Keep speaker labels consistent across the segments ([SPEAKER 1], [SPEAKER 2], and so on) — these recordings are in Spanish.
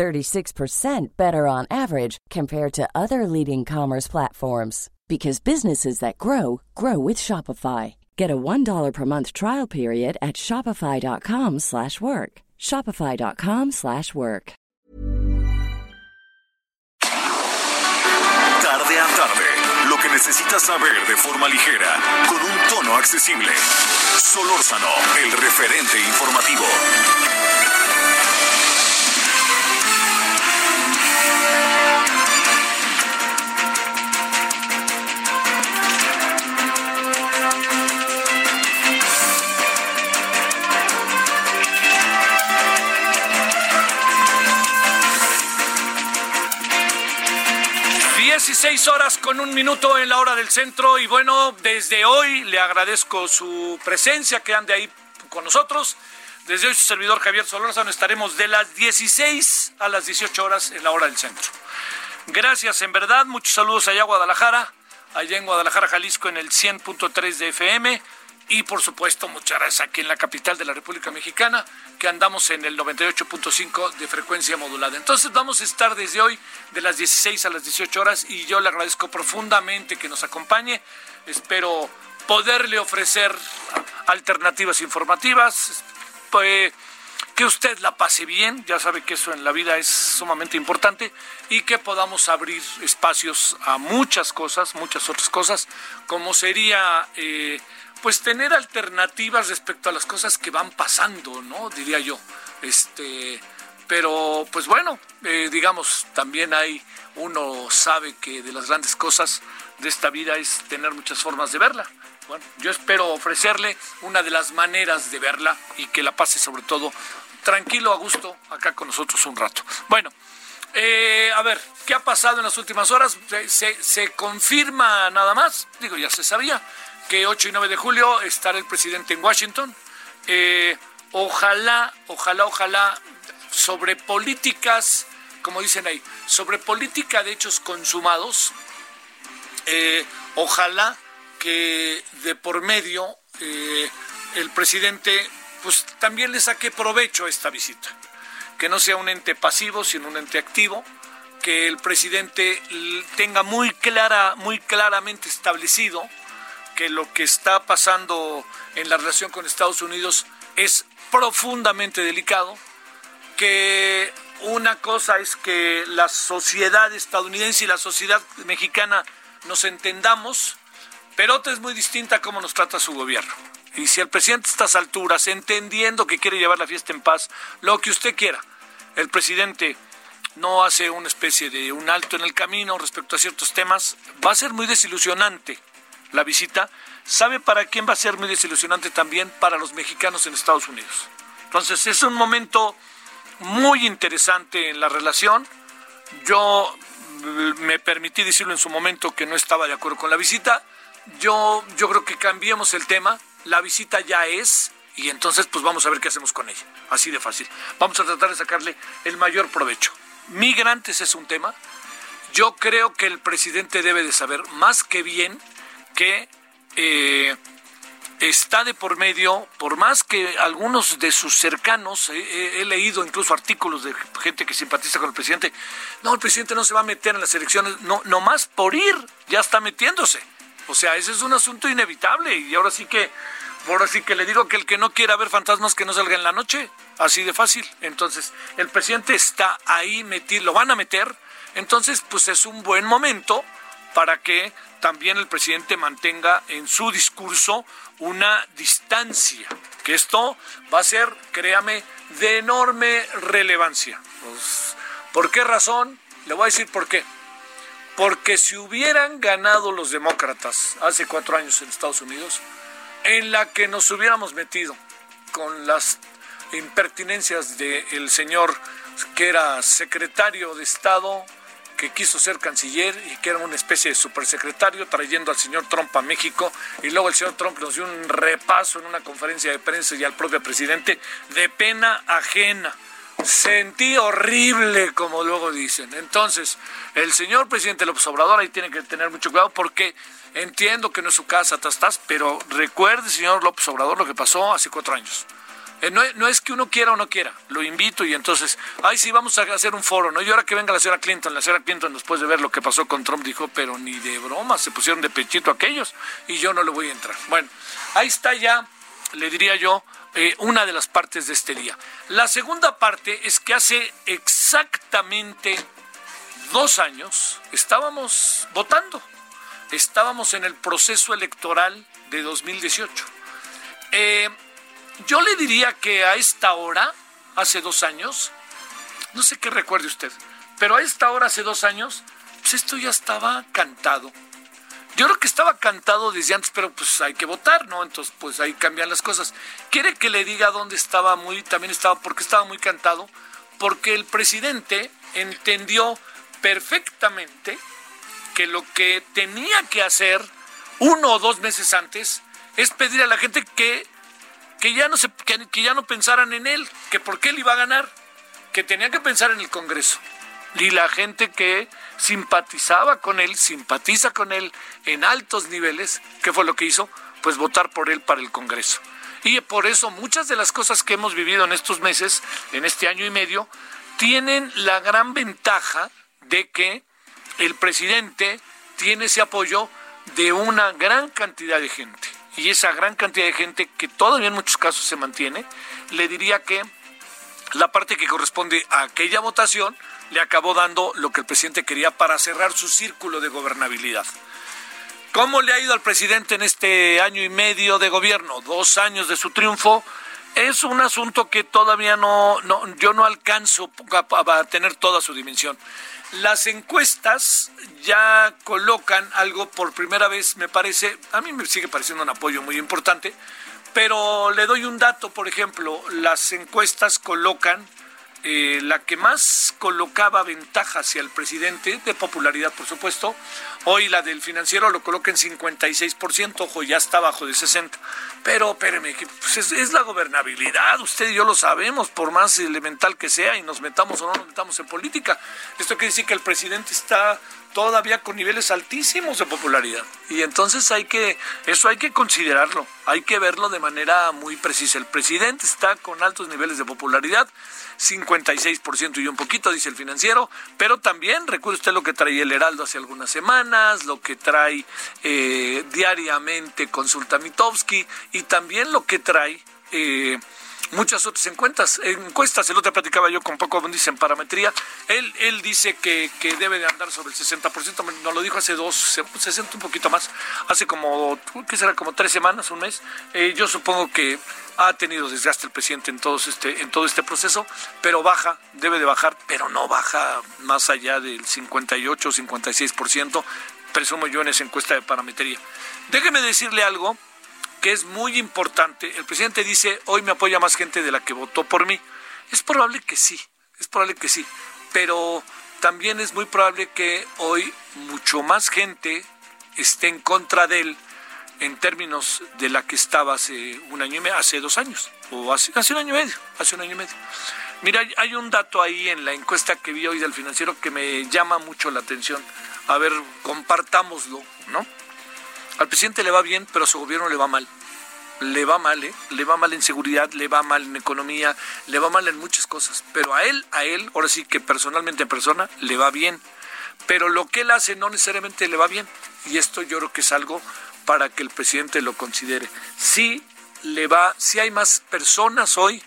[SPEAKER 1] 36% better on average compared to other leading commerce platforms because businesses that grow grow with Shopify. Get a $1 per month trial period at shopify.com/work. shopify.com/work.
[SPEAKER 2] Tarde a tarde, lo que necesitas saber de forma ligera, con un tono accesible. Solórzano, el referente informativo.
[SPEAKER 3] Dieciséis horas con un minuto en la hora del centro y bueno, desde hoy le agradezco su presencia, que ande ahí con nosotros. Desde hoy su servidor Javier Solórzano estaremos de las 16 a las 18 horas en la hora del centro. Gracias, en verdad, muchos saludos allá a Guadalajara, allá en Guadalajara, Jalisco en el 100.3 de FM y por supuesto muchas gracias aquí en la capital de la República Mexicana, que andamos en el 98.5 de frecuencia modulada. Entonces vamos a estar desde hoy de las 16 a las 18 horas y yo le agradezco profundamente que nos acompañe. Espero poderle ofrecer alternativas informativas, pues, que usted la pase bien, ya sabe que eso en la vida es sumamente importante, y que podamos abrir espacios a muchas cosas, muchas otras cosas, como sería... Eh, pues tener alternativas respecto a las cosas que van pasando, ¿no? Diría yo. Este, pero pues bueno, eh, digamos, también hay, uno sabe que de las grandes cosas de esta vida es tener muchas formas de verla. Bueno, yo espero ofrecerle una de las maneras de verla y que la pase sobre todo tranquilo, a gusto, acá con nosotros un rato. Bueno, eh, a ver, ¿qué ha pasado en las últimas horas? Se, se confirma nada más, digo, ya se sabía, que 8 y 9 de julio estará el presidente en Washington. Eh, ojalá, ojalá, ojalá, sobre políticas, como dicen ahí, sobre política de hechos consumados, eh, ojalá que de por medio eh, el presidente pues también le saque provecho a esta visita, que no sea un ente pasivo, sino un ente activo, que el presidente tenga muy clara, muy claramente establecido que lo que está pasando en la relación con Estados Unidos es profundamente delicado, que una cosa es que la sociedad estadounidense y la sociedad mexicana nos entendamos, pero otra es muy distinta cómo nos trata su gobierno. Y si el presidente a estas alturas, entendiendo que quiere llevar la fiesta en paz, lo que usted quiera, el presidente no hace una especie de un alto en el camino respecto a ciertos temas, va a ser muy desilusionante la visita, ¿sabe para quién va a ser muy desilusionante también? Para los mexicanos en Estados Unidos. Entonces es un momento muy interesante en la relación. Yo mm, me permití decirlo en su momento que no estaba de acuerdo con la visita. Yo, yo creo que cambiemos el tema. La visita ya es y entonces pues vamos a ver qué hacemos con ella. Así de fácil. Vamos a tratar de sacarle el mayor provecho. Migrantes es un tema. Yo creo que el presidente debe de saber más que bien que eh, está de por medio, por más que algunos de sus cercanos, he leído incluso artículos de gente que simpatiza con el presidente, no, el presidente no se va a meter en las elecciones, no, nomás por ir, ya está metiéndose. O sea, ese es un asunto inevitable y ahora sí que, ahora sí que le digo que el que no quiera ver fantasmas que no salga en la noche, así de fácil. Entonces, el presidente está ahí metido, lo van a meter, entonces pues es un buen momento para que también el presidente mantenga en su discurso una distancia, que esto va a ser, créame, de enorme relevancia. Pues, ¿Por qué razón? Le voy a decir por qué. Porque si hubieran ganado los demócratas hace cuatro años en Estados Unidos, en la que nos hubiéramos metido con las impertinencias del señor que era secretario de Estado que quiso ser canciller y que era una especie de supersecretario trayendo al señor Trump a México y luego el señor Trump nos dio un repaso en una conferencia de prensa y al propio presidente de pena ajena. Sentí horrible, como luego dicen. Entonces, el señor presidente López Obrador ahí tiene que tener mucho cuidado porque entiendo que no es su casa, estás, pero recuerde, señor López Obrador, lo que pasó hace cuatro años. Eh, no, es que uno quiera o no quiera, lo invito y entonces, ay, sí, vamos a hacer un foro, ¿no? Y ahora que venga la señora Clinton, la señora Clinton después de ver lo que pasó con Trump dijo, pero ni de broma, se pusieron de pechito aquellos y yo no le voy a entrar. Bueno, ahí está ya, le diría yo, eh, una de las partes de este día. La segunda parte es que hace exactamente dos años estábamos votando, estábamos en el proceso electoral de 2018. Eh, yo le diría que a esta hora, hace dos años, no sé qué recuerde usted, pero a esta hora, hace dos años, pues esto ya estaba cantado. Yo creo que estaba cantado desde antes, pero pues hay que votar, ¿no? Entonces, pues ahí cambian las cosas. ¿Quiere que le diga dónde estaba muy, también estaba, porque estaba muy cantado? Porque el presidente entendió perfectamente que lo que tenía que hacer uno o dos meses antes es pedir a la gente que que ya no se, que, ya no pensaran en él, que por qué él iba a ganar, que tenía que pensar en el Congreso. Y la gente que simpatizaba con él, simpatiza con él en altos niveles, ¿qué fue lo que hizo? Pues votar por él para el Congreso. Y por eso muchas de las cosas que hemos vivido en estos meses, en este año y medio, tienen la gran ventaja de que el presidente tiene ese apoyo de una gran cantidad de gente y esa gran cantidad de gente que todavía en muchos casos se mantiene, le diría que la parte que corresponde a aquella votación le acabó dando lo que el presidente quería para cerrar su círculo de gobernabilidad. ¿Cómo le ha ido al presidente en este año y medio de gobierno? Dos años de su triunfo. Es un asunto que todavía no, no yo no alcanzo a, a tener toda su dimensión. Las encuestas ya colocan algo por primera vez, me parece, a mí me sigue pareciendo un apoyo muy importante, pero le doy un dato, por ejemplo, las encuestas colocan eh, la que más colocaba ventaja hacia el presidente, de popularidad por supuesto, hoy la del financiero lo coloca en 56%, ojo, ya está bajo de 60%, pero espéreme, pues es, es, la gobernabilidad, usted y yo lo sabemos, por más elemental que sea, y nos metamos o no nos metamos en política. Esto quiere decir que el presidente está todavía con niveles altísimos de popularidad. Y entonces hay que, eso hay que considerarlo, hay que verlo de manera muy precisa. El presidente está con altos niveles de popularidad, 56% y un poquito, dice el financiero, pero también recuerde usted lo que trae el Heraldo hace algunas semanas, lo que trae eh, diariamente Consulta Mitowski y también lo que trae... Eh, muchas otras encuestas. encuestas el otro platicaba yo con Paco dice en parametría. Él, él dice que, que debe de andar sobre el 60%, nos lo dijo hace dos, 60 un poquito más, hace como, ¿qué será? Como tres semanas, un mes. Eh, yo supongo que ha tenido desgaste el presidente en todo este, en todo este proceso, pero baja, debe de bajar, pero no baja más allá del 58 o 56%, presumo yo en esa encuesta de parametría. Déjeme decirle algo que es muy importante. El presidente dice, hoy me apoya más gente de la que votó por mí. Es probable que sí, es probable que sí, pero también es muy probable que hoy mucho más gente esté en contra de él en términos de la que estaba hace un año y medio, hace dos años, o hace, hace un año y medio, hace un año y medio. Mira, hay un dato ahí en la encuesta que vi hoy del financiero que me llama mucho la atención. A ver, compartámoslo, ¿no? Al presidente le va bien, pero a su gobierno le va mal. Le va mal, ¿eh? Le va mal en seguridad, le va mal en economía, le va mal en muchas cosas. Pero a él, a él, ahora sí que personalmente en persona, le va bien. Pero lo que él hace no necesariamente le va bien. Y esto yo creo que es algo para que el presidente lo considere. Si le va, si hay más personas hoy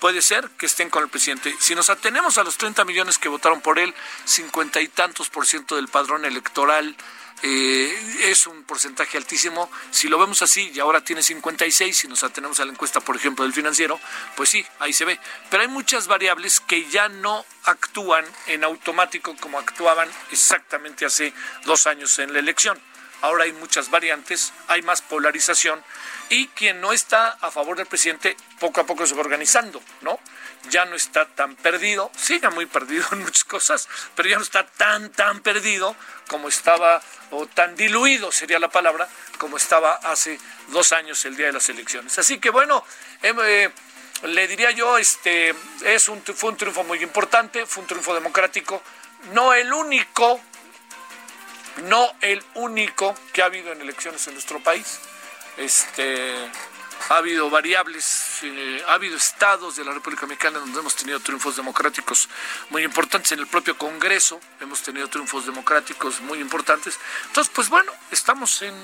[SPEAKER 3] puede ser que estén con el presidente. Si nos atenemos a los 30 millones que votaron por él, cincuenta y tantos por ciento del padrón electoral, eh, es un porcentaje altísimo. Si lo vemos así y ahora tiene 56, si nos atenemos a la encuesta, por ejemplo, del financiero, pues sí, ahí se ve. Pero hay muchas variables que ya no actúan en automático como actuaban exactamente hace dos años en la elección. Ahora hay muchas variantes, hay más polarización y quien no está a favor del presidente poco a poco se va organizando, ¿no? Ya no está tan perdido, sigue muy perdido en muchas cosas, pero ya no está tan, tan perdido como estaba, o tan diluido sería la palabra, como estaba hace dos años el día de las elecciones. Así que bueno, em, eh, le diría yo, este, es un, fue un triunfo muy importante, fue un triunfo democrático, no el único, no el único que ha habido en elecciones en nuestro país. Este, ha habido variables, eh, ha habido estados de la República Mexicana donde hemos tenido triunfos democráticos muy importantes. En el propio Congreso hemos tenido triunfos democráticos muy importantes. Entonces, pues bueno, estamos en,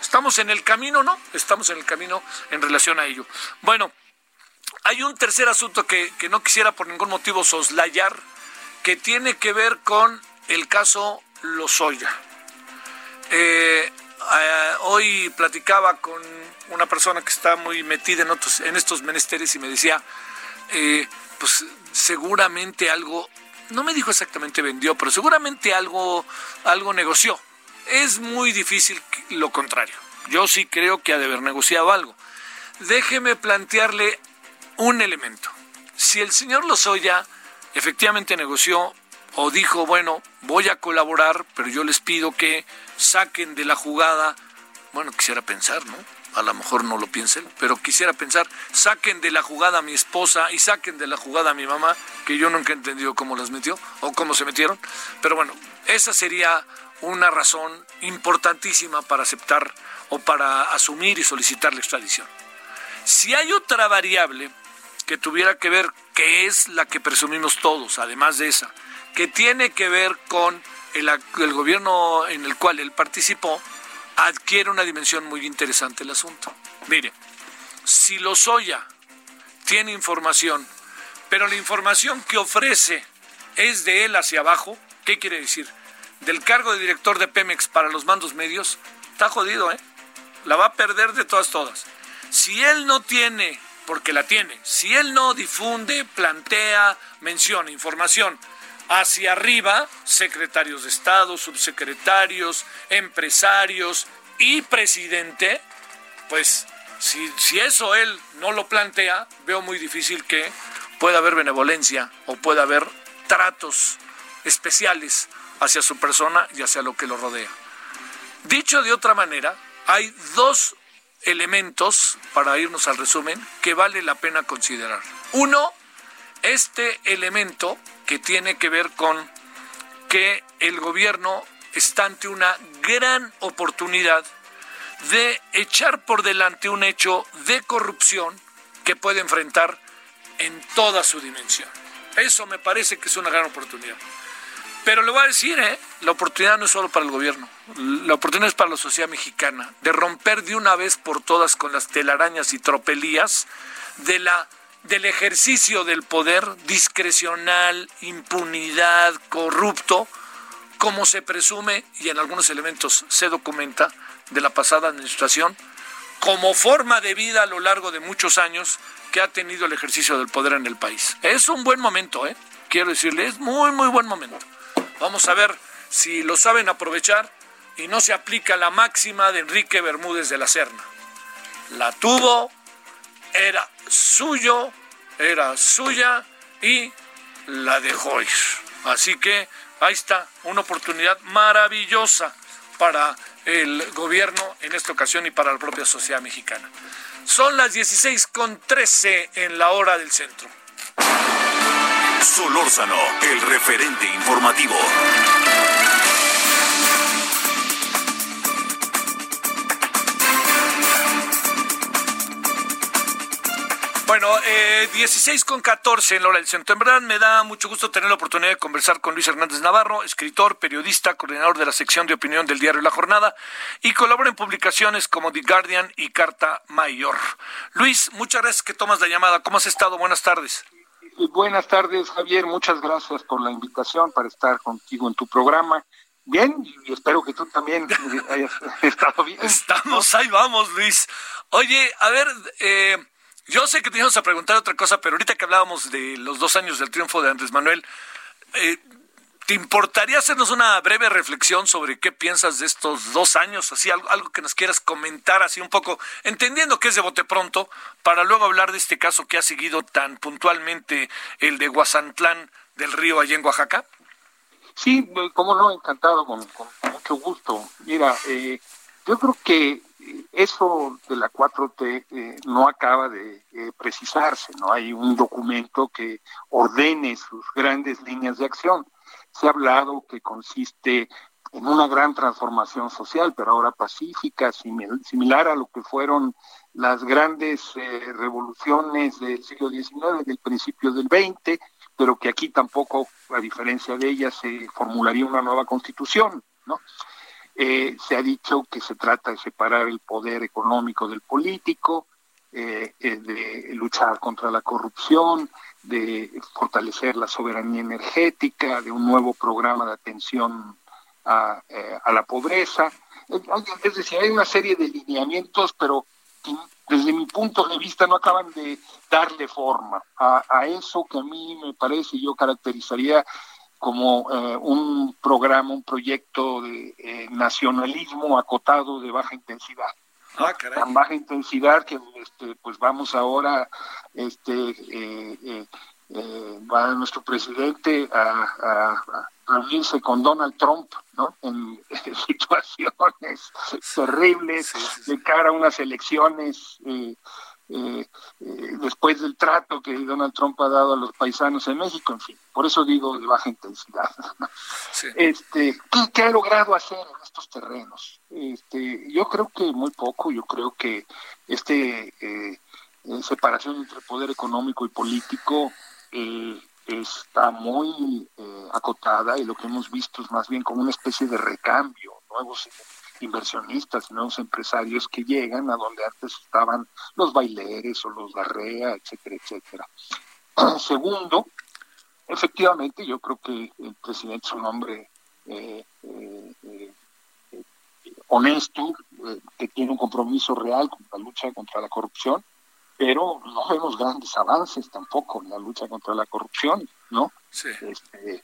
[SPEAKER 3] estamos en el camino, ¿no? Estamos en el camino en relación a ello. Bueno, hay un tercer asunto que, que no quisiera por ningún motivo soslayar, que tiene que ver con el caso Lozoya. Eh, eh, hoy platicaba con una persona que está muy metida en, otros, en estos menesteres y me decía, eh, pues seguramente algo, no me dijo exactamente vendió, pero seguramente algo, algo negoció. Es muy difícil lo contrario. Yo sí creo que ha de haber negociado algo. Déjeme plantearle un elemento. Si el señor Lozoya efectivamente negoció o dijo, bueno, voy a colaborar, pero yo les pido que saquen de la jugada, bueno, quisiera pensar, ¿no? A lo mejor no lo piensen, pero quisiera pensar, saquen de la jugada a mi esposa y saquen de la jugada a mi mamá, que yo nunca he entendido cómo las metió o cómo se metieron. Pero bueno, esa sería una razón importantísima para aceptar o para asumir y solicitar la extradición. Si hay otra variable que tuviera que ver, que es la que presumimos todos, además de esa, que tiene que ver con el, gobierno en el cual él participó, adquiere una dimensión muy interesante el asunto. Mire, si Lozoya tiene información, pero la información que ofrece es de él hacia abajo, ¿qué quiere decir? Del cargo de director de Pemex para los mandos medios, está jodido, ¿eh? La va a perder de todas, todas. Si él no tiene, porque la tiene, si él no difunde, plantea, menciona información hacia arriba, secretarios de Estado, subsecretarios, empresarios y presidente, pues si, si, eso él no lo plantea, veo muy difícil que pueda haber benevolencia o pueda haber tratos especiales hacia su persona y hacia lo que lo rodea. Dicho de otra manera, hay dos elementos, para irnos al resumen, que vale la pena considerar. Uno, este elemento que tiene que ver con que el gobierno está ante una gran oportunidad de echar por delante un hecho de corrupción que puede enfrentar en toda su dimensión. Eso me parece que es una gran oportunidad. Pero le voy a decir, ¿eh? la oportunidad no es solo para el gobierno, la oportunidad es para la sociedad mexicana, de romper de una vez por todas con las telarañas y tropelías de la del ejercicio del poder discrecional, impunidad, corrupto, como se presume y en algunos elementos se documenta de la pasada administración, como forma de vida a lo largo de muchos años que ha tenido el ejercicio del poder en el país. Es un buen momento, ¿eh? quiero decirle, es muy, muy buen momento. Vamos a ver si lo saben aprovechar y no se aplica la máxima de Enrique Bermúdez de la Serna. La tuvo, era suyo, era suya y la dejó ir. Así que ahí está, una oportunidad maravillosa para el gobierno en esta ocasión y para la propia sociedad mexicana. Son las 16 con 13 en la hora del centro.
[SPEAKER 2] Solórzano, el referente informativo.
[SPEAKER 3] Bueno, eh, 16 con 14 en la hora del centro. En verdad me da mucho gusto tener la oportunidad de conversar con Luis Hernández Navarro, escritor, periodista, coordinador de la sección de opinión del diario La Jornada y colabora en publicaciones como The Guardian y Carta Mayor. Luis, muchas gracias que tomas la llamada. ¿Cómo has estado? Buenas tardes.
[SPEAKER 4] Buenas tardes, Javier. Muchas gracias por la invitación para estar contigo en tu programa. Bien, y espero que tú también hayas estado bien.
[SPEAKER 3] Estamos, ahí vamos, Luis. Oye, a ver, eh, yo sé que te íbamos a preguntar otra cosa, pero ahorita que hablábamos de los dos años del triunfo de Andrés Manuel, eh, ¿Te importaría hacernos una breve reflexión sobre qué piensas de estos dos años? Así, algo, que nos quieras comentar, así un poco, entendiendo que es de bote pronto, para luego hablar de este caso que ha seguido tan puntualmente el de Guasantlán del Río, allá en Oaxaca.
[SPEAKER 4] Sí, como no, encantado, con, con mucho gusto. Mira, eh, yo creo que eso de la 4T eh, no acaba de eh, precisarse, no hay un documento que ordene sus grandes líneas de acción. Se ha hablado que consiste en una gran transformación social, pero ahora pacífica, similar a lo que fueron las grandes eh, revoluciones del siglo XIX, del principio del XX, pero que aquí tampoco, a diferencia de ellas, se formularía una nueva constitución, ¿no? Eh, se ha dicho que se trata de separar el poder económico del político, eh, eh, de luchar contra la corrupción, de fortalecer la soberanía energética, de un nuevo programa de atención a, la pobreza. Es decir, hay una serie de lineamientos, pero desde mi punto de vista no acaban de darle forma a, a eso que a mí me parece, yo caracterizaría como eh, un programa, un proyecto de eh, nacionalismo acotado de baja intensidad. Ah, Tan baja intensidad que este, pues vamos ahora, este, eh, va nuestro presidente a, reunirse con Donald Trump, ¿no? En, situaciones terribles de cara a unas elecciones eh, eh, después del trato que Donald Trump ha dado a los paisanos en México, en fin, por eso digo de baja intensidad. Este, ¿qué, ha logrado hacer en estos terrenos? Este, yo creo que muy poco, yo creo que este eh, separación entre poder económico y político está muy acotada y lo que hemos visto es más bien como una especie de recambio, nuevos inversionistas nuevos empresarios que llegan a donde antes estaban los baileres o los Garrea, etcétera, etcétera. Segundo, efectivamente, yo creo que el presidente es un hombre eh, eh, eh, honesto, que tiene un compromiso real con la lucha contra la corrupción, pero no vemos grandes avances tampoco en la lucha contra la corrupción, ¿no? Sí. Este,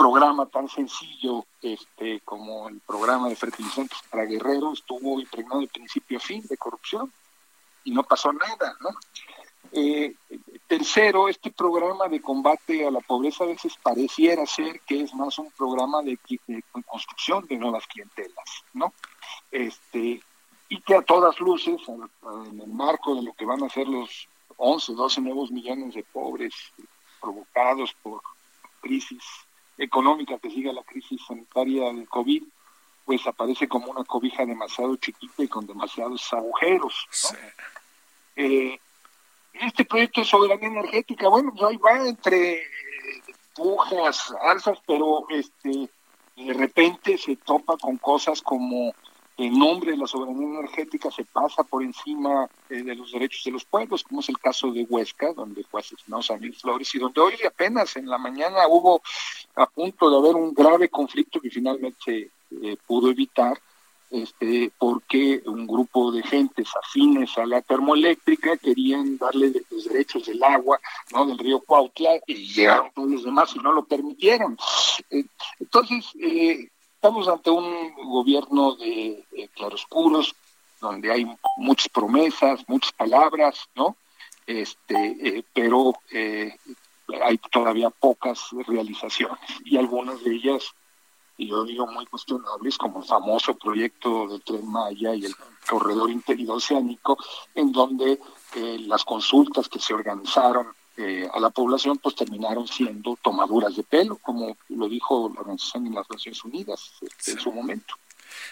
[SPEAKER 4] programa tan sencillo este, como el programa de fertilizantes para guerreros estuvo impregnado de principio a fin de corrupción y no pasó nada, ¿no? Eh, tercero, este programa de combate a la pobreza a veces pareciera ser que es más un programa de, construcción de nuevas clientelas, ¿no? Este, y que a todas luces, en el marco de lo que van a ser los 11, 12 nuevos millones de pobres provocados por crisis económica que siga la crisis sanitaria del COVID, pues aparece como una cobija demasiado chiquita y con demasiados agujeros. Eh, este proyecto de soberanía energética, bueno, pues ahí va entre pujas, alzas, pero este de repente se topa con cosas como en nombre de la soberanía energética se pasa por encima eh, de los derechos de los pueblos, como es el caso de Huesca, donde fue asesinado Samir Flores, y donde hoy apenas en la mañana hubo a punto de haber un grave conflicto que finalmente eh, pudo evitar, este, porque un grupo de gentes afines a la termoeléctrica querían darle los derechos del agua, ¿no? del río Cuautla, y llegaron todos los demás y no lo permitieron. Eh, entonces, eh, Estamos ante un gobierno de, claroscuros, donde hay muchas promesas, muchas palabras, ¿no? Este, eh, pero eh, hay todavía pocas realizaciones y algunas de ellas, y yo digo muy cuestionables, como el famoso proyecto de Tren Maya y el corredor interoceánico, en donde eh, las consultas que se organizaron eh, a la población, pues terminaron siendo tomaduras de pelo, como lo dijo la Organización de las Naciones Unidas este, en su momento.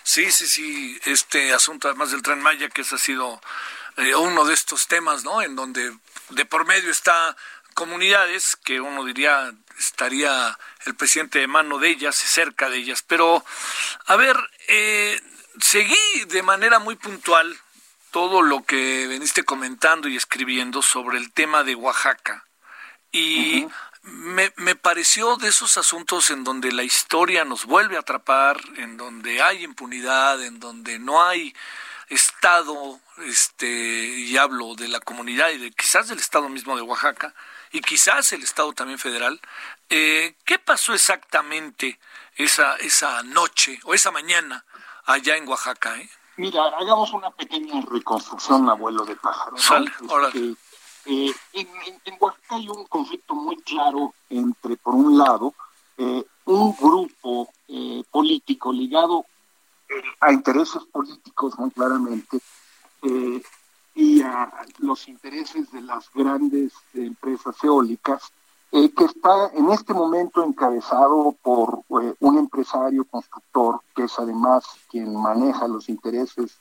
[SPEAKER 3] Sí, sí, sí, este asunto además del tren Maya, que ese ha sido eh, uno de estos temas, ¿no? En donde de por medio está comunidades que uno diría estaría el presidente de mano de ellas, cerca de ellas. Pero, a ver, eh, seguí de manera muy puntual todo lo que veniste comentando y escribiendo sobre el tema de Oaxaca. Y me, me, pareció de esos asuntos en donde la historia nos vuelve a atrapar, en donde hay impunidad, en donde no hay Estado, este, y hablo de la comunidad y de quizás del Estado mismo de Oaxaca, y quizás el Estado también federal, Eh, ¿Qué pasó exactamente esa, esa noche o esa mañana allá en Oaxaca? Eh?
[SPEAKER 4] Mira, hagamos una pequeña reconstrucción, abuelo de pájaro. Este, eh, en, en, Oaxaca hay un conflicto muy claro entre, por un lado, eh, un grupo eh, político ligado a intereses políticos muy claramente y a los intereses de las grandes empresas eólicas, que está en este momento encabezado por un empresario constructor que es además quien maneja los intereses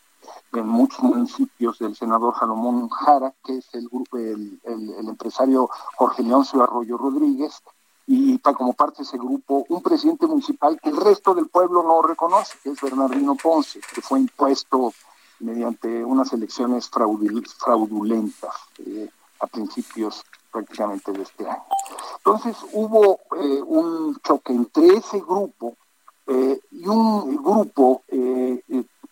[SPEAKER 4] en muchos municipios del senador Salomón Jara, que es el grupo, el, empresario Jorge Leoncio Arroyo Rodríguez, y como parte de ese grupo un presidente municipal que el resto del pueblo no reconoce, que es Bernardino Ponce, que fue impuesto mediante unas elecciones fraudulentas eh, a principios prácticamente de este año. Entonces hubo eh, un choque entre ese grupo eh, y un grupo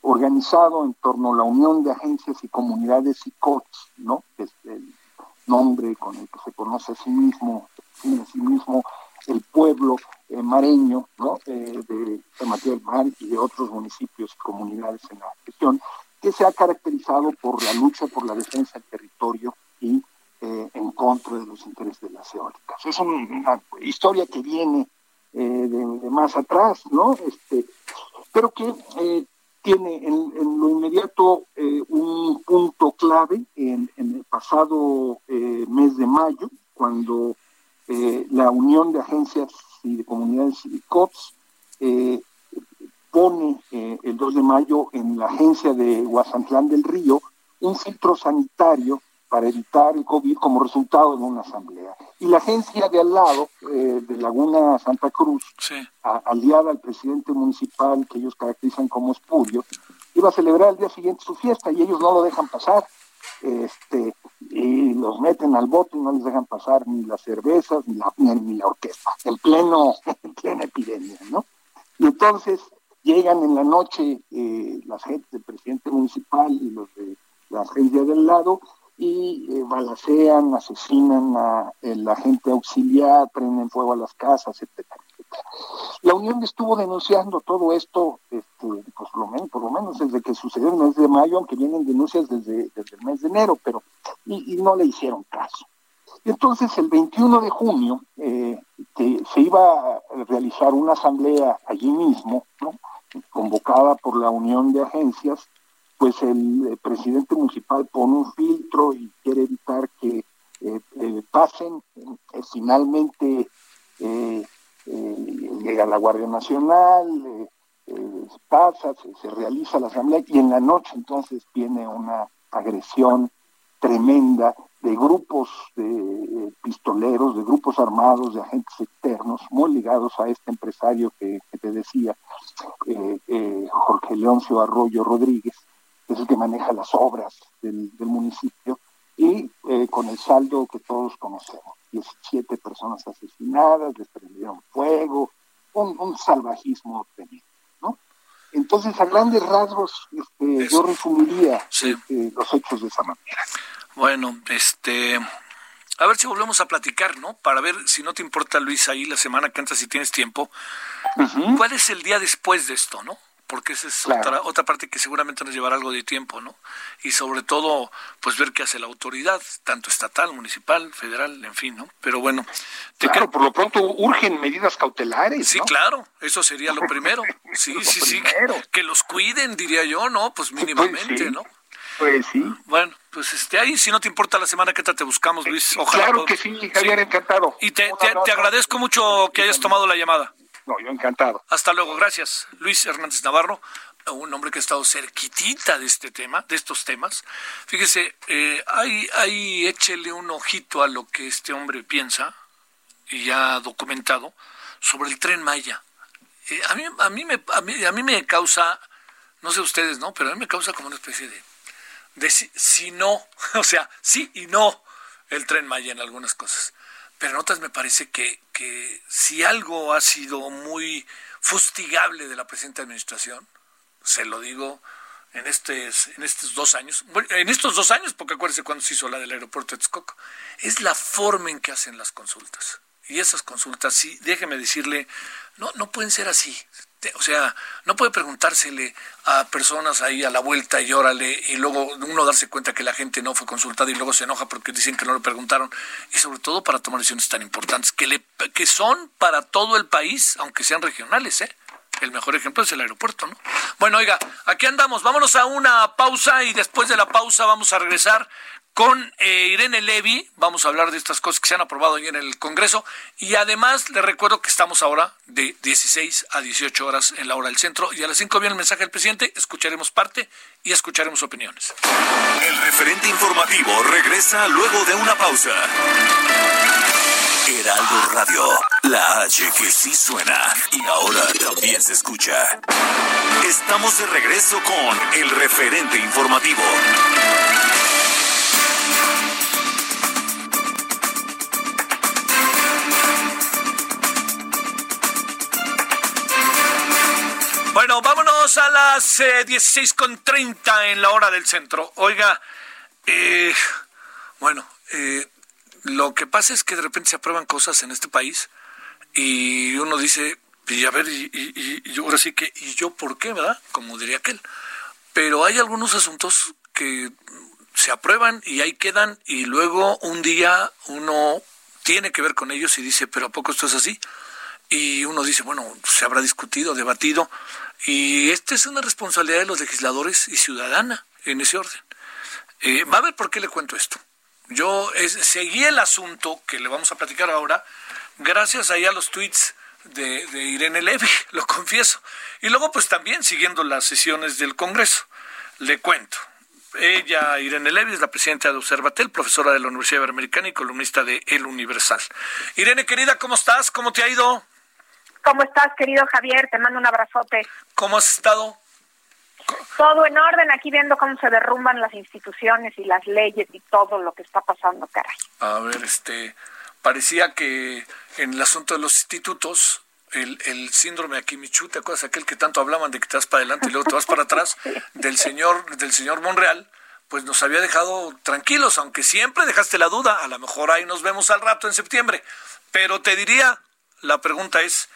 [SPEAKER 4] organizado en torno a la Unión de Agencias y Comunidades ICOTS, ¿no? que es el nombre con el que se conoce a sí mismo, a sí mismo el pueblo eh, mareño ¿no? Eh, de San del Mar y de otros municipios y comunidades en la región, que se ha caracterizado por la lucha por la defensa del territorio y eh, en contra de los intereses de las eólicas. Es una, historia que viene de, de, más atrás, ¿no? Este, pero que tiene en, lo inmediato eh, un punto clave en, el pasado eh, mes de mayo, cuando eh, la Unión de Agencias y de Comunidades y COPS pone el 2 de mayo en la agencia de Guasantlán del Río un filtro sanitario para evitar el COVID como resultado de una asamblea. Y la agencia de al lado, eh, de Laguna Santa Cruz, aliada al presidente municipal, que ellos caracterizan como espurio, iba a celebrar el día siguiente su fiesta y ellos no lo dejan pasar. Este, y los meten al bote y no les dejan pasar ni las cervezas ni la, ni, la orquesta, en pleno, en plena epidemia, ¿no? Y entonces llegan en la noche eh, las gentes del presidente municipal y los de la agencia del lado y eh, asesinan a la gente auxiliar, prenden fuego a las casas, etcétera, La Unión estuvo denunciando todo esto, este, pues, lo menos, por lo menos desde que sucedió el mes de mayo, aunque vienen denuncias desde, desde el mes de enero, pero y, no le hicieron caso. Entonces, el 21 de junio, eh, se iba a realizar una asamblea allí mismo, convocada por la Unión de Agencias, pues el, eh, presidente municipal pone un filtro y quiere evitar que eh, eh, pasen. finalmente llega la Guardia Nacional, pasa, se, realiza la asamblea y en la noche entonces viene una agresión tremenda de grupos de pistoleros, de grupos armados, de agentes externos, muy ligados a este empresario que te decía, Jorge Leoncio Arroyo Rodríguez, es el que maneja las obras del, municipio, y eh, con el saldo que todos conocemos. 17 personas asesinadas, les prendieron fuego, un, salvajismo tremendo, ¿no? Entonces, a grandes rasgos, este, yo resumiría este, los hechos de esa manera.
[SPEAKER 3] Bueno, este... A ver si volvemos a platicar, ¿no? Para ver si no te importa, Luis, ahí la semana que antes, si tienes tiempo. ¿Cuál es el día después de esto, no? Porque esa es otra, otra parte que seguramente nos llevará algo de tiempo, ¿no? Y sobre todo, pues ver qué hace la autoridad, tanto estatal, municipal, federal, en fin, ¿no? Pero bueno.
[SPEAKER 4] Te claro, por lo pronto urgen medidas cautelares.
[SPEAKER 3] Sí, claro, eso sería lo primero. Sí, sí, sí, que, los cuiden, diría yo, ¿no? Pues, pues mínimamente, ¿no?
[SPEAKER 4] Pues sí.
[SPEAKER 3] Bueno, pues este ahí, si no te importa la semana que te buscamos, Luis.
[SPEAKER 4] Ojalá. Claro que sí, Javier, encantado.
[SPEAKER 3] Y te, te agradezco mucho que hayas tomado la llamada.
[SPEAKER 4] No, yo encantado.
[SPEAKER 3] Hasta luego, gracias. Luis Hernández Navarro, un hombre que ha estado cerquitita de este tema, de estos temas. Fíjese, eh, ahí, ahí échele un ojito a lo que este hombre piensa, y ya ha documentado, sobre el tren Maya. Eh, a, mí, a, mí me, a, mí, a mí me causa, no sé ustedes, ¿no? Pero a mí me causa como una especie de, de si no, o sea, sí y no el tren Maya en algunas cosas otras me parece que, que si algo ha sido muy fustigable de la presente administración, se lo digo en estos, en estos dos años, en estos dos años, porque acuérdense cuando se hizo la del aeropuerto de Texcoco, es la forma en que hacen las consultas. Y esas consultas, sí, déjeme decirle, no, no pueden ser así. O sea, no puede preguntársele a personas ahí a la vuelta y órale, y luego uno darse cuenta que la gente no fue consultada y luego se enoja porque dicen que no le preguntaron. Y sobre todo para tomar decisiones tan importantes, que, le, que son para todo el país, aunque sean regionales, ¿eh? El mejor ejemplo es el aeropuerto, ¿no? Bueno, oiga, aquí andamos. Vámonos a una pausa y después de la pausa vamos a regresar con eh, Irene Levy. Vamos a hablar de estas cosas que se han aprobado hoy en el Congreso. Y además le recuerdo que estamos ahora de 16 a 18 horas en la hora del centro. Y a las 5 viene el mensaje del presidente. Escucharemos parte y escucharemos opiniones.
[SPEAKER 2] El referente informativo regresa luego de una pausa. Heraldo Radio, la H que sí suena y ahora también se escucha. Estamos de regreso con el referente informativo.
[SPEAKER 3] Las eh, 16.30 en la hora del centro. Oiga, eh, bueno, eh, lo que pasa es que de repente se aprueban cosas en este país y uno dice, y a ver, y, y, ahora sí que, ¿y yo por qué, verdad? Como diría aquel. Pero hay algunos asuntos que se aprueban y ahí quedan y luego un día uno tiene que ver con ellos y dice, pero ¿a poco esto es así? Y uno dice, bueno, se habrá discutido, debatido, y esta es una responsabilidad de los legisladores y ciudadana en ese orden. Eh, va a ver por qué le cuento esto. Yo seguí el asunto que le vamos a platicar ahora gracias ahí a los tweets de, Irene Levy, lo confieso. Y luego pues también siguiendo las sesiones del Congreso. Le cuento. Ella, Irene Levy, es la presidenta de Observatel, profesora de la Universidad Iberoamericana y columnista de El Universal. Irene, querida, ¿cómo estás? ¿Cómo te ha ido?
[SPEAKER 5] ¿Cómo estás, querido Javier? Te mando un abrazote.
[SPEAKER 3] ¿Cómo has estado?
[SPEAKER 5] Todo en orden, aquí viendo cómo se derrumban las instituciones y las leyes y todo lo que está pasando, caray.
[SPEAKER 3] A ver, este, parecía que en el asunto de los institutos, el, el síndrome Akimichu, ¿te acuerdas aquel que tanto hablaban de que te vas para adelante y luego te vas para atrás? Del señor, del señor Monreal, pues nos había dejado tranquilos, aunque siempre dejaste la duda, a lo mejor ahí nos vemos al rato en septiembre. Pero te diría, la pregunta es,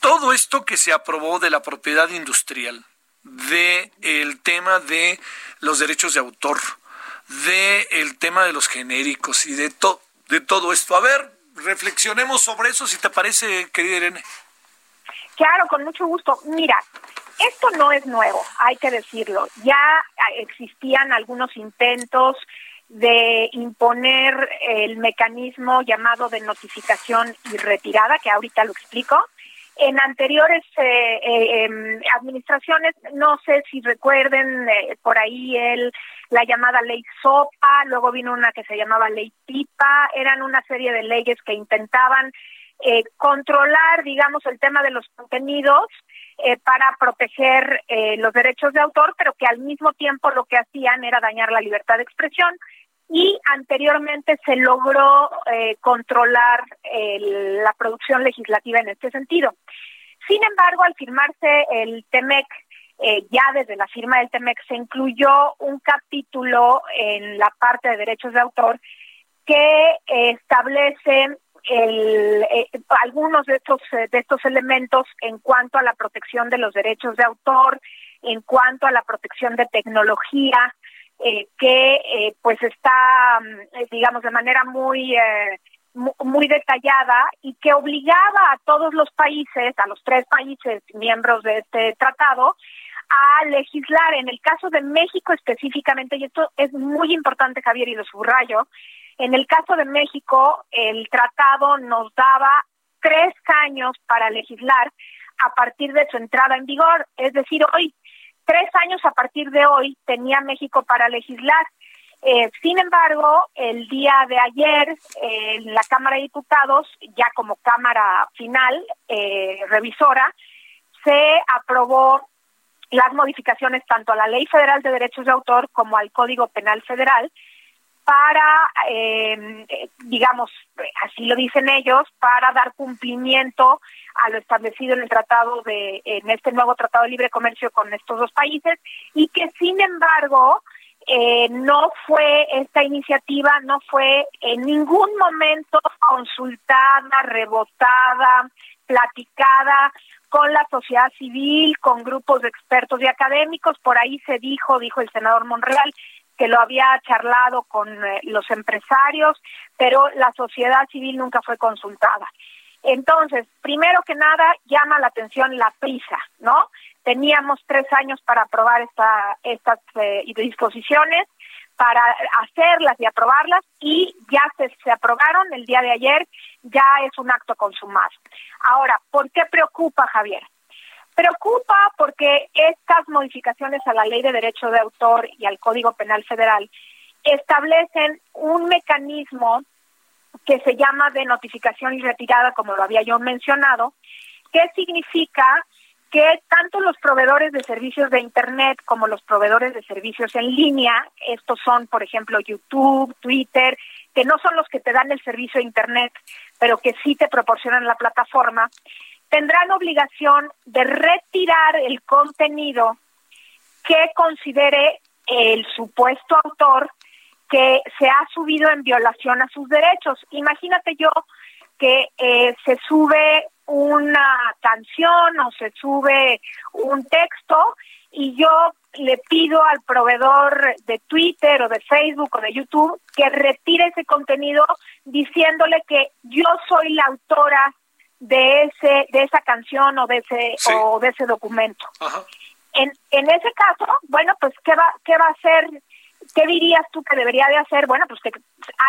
[SPEAKER 3] todo esto que se aprobó de la propiedad industrial, de el tema de los derechos de autor, de el tema de los genéricos y de todo de todo esto. A ver, reflexionemos sobre eso si te parece, querida Irene.
[SPEAKER 5] Claro, con mucho gusto. Mira, esto no es nuevo, hay que decirlo. Ya existían algunos intentos de imponer el mecanismo llamado de notificación y retirada, que ahorita lo explico, en anteriores eh, eh, em, administraciones, no sé si recuerden eh, por ahí el, la llamada ley SOPA, luego vino una que se llamaba ley PIPA, eran una serie de leyes que intentaban controlar, digamos, el tema de los contenidos para proteger los derechos de autor, pero que al mismo tiempo lo que hacían era dañar la libertad de expresión y anteriormente se logró eh, controlar la producción legislativa en este sentido. Sin embargo, al firmarse el TEMEC, eh, ya desde la firma del TEMEC se incluyó un capítulo en la parte de derechos de autor que establece eh, algunos de estos de estos elementos en cuanto a la protección de los derechos de autor, en cuanto a la protección de tecnología, eh, que eh, pues está, mm, digamos, de manera muy, eh, muy detallada y que obligaba a todos los países, a los tres países miembros de este tratado, a legislar. En el caso de México específicamente, y esto es muy importante, Javier, y lo subrayo, en el caso de México, el tratado nos daba tres años para legislar a partir de su entrada en vigor. Es decir, hoy Tres años a partir de hoy tenía México para legislar. Eh, sin embargo, el día de ayer en la Cámara de Diputados, ya como Cámara final eh, revisora, se aprobó las modificaciones tanto a la Ley Federal de Derechos de Autor como al Código Penal Federal para, eh, digamos, así lo dicen ellos, para dar cumplimiento a lo establecido en el tratado de, en este nuevo tratado de libre comercio con estos dos países y que sin embargo eh, no fue esta iniciativa, no fue en ningún momento consultada, rebotada, platicada con la sociedad civil, con grupos de expertos y académicos. Por ahí se dijo, dijo el senador Monreal, que lo había charlado con eh, los empresarios, pero la sociedad civil nunca fue consultada. Entonces, primero que nada, llama la atención la prisa, ¿no? Teníamos tres años para aprobar esta, estas eh, disposiciones, para hacerlas y aprobarlas, y ya se, se aprobaron el día de ayer, ya es un acto consumado. Ahora, ¿por qué preocupa, Javier? Preocupa porque estas modificaciones a la Ley de Derecho de Autor y al Código Penal Federal establecen un mecanismo que se llama de notificación y retirada, como lo había yo mencionado, que significa que tanto los proveedores de servicios de Internet como los proveedores de servicios en línea, estos son, por ejemplo, YouTube, Twitter, que no son los que te dan el servicio de Internet, pero que sí te proporcionan la plataforma, tendrán obligación de retirar el contenido que considere el supuesto autor que se ha subido en violación a sus derechos. Imagínate yo que eh, se sube una canción o se sube un texto y yo le pido al proveedor de Twitter o de Facebook o de YouTube que retire ese contenido diciéndole que yo soy la autora de ese de esa canción o de ese o de ese documento. En en ese caso, bueno, pues qué va qué va a hacer ¿Qué dirías tú que debería de hacer? Bueno, pues que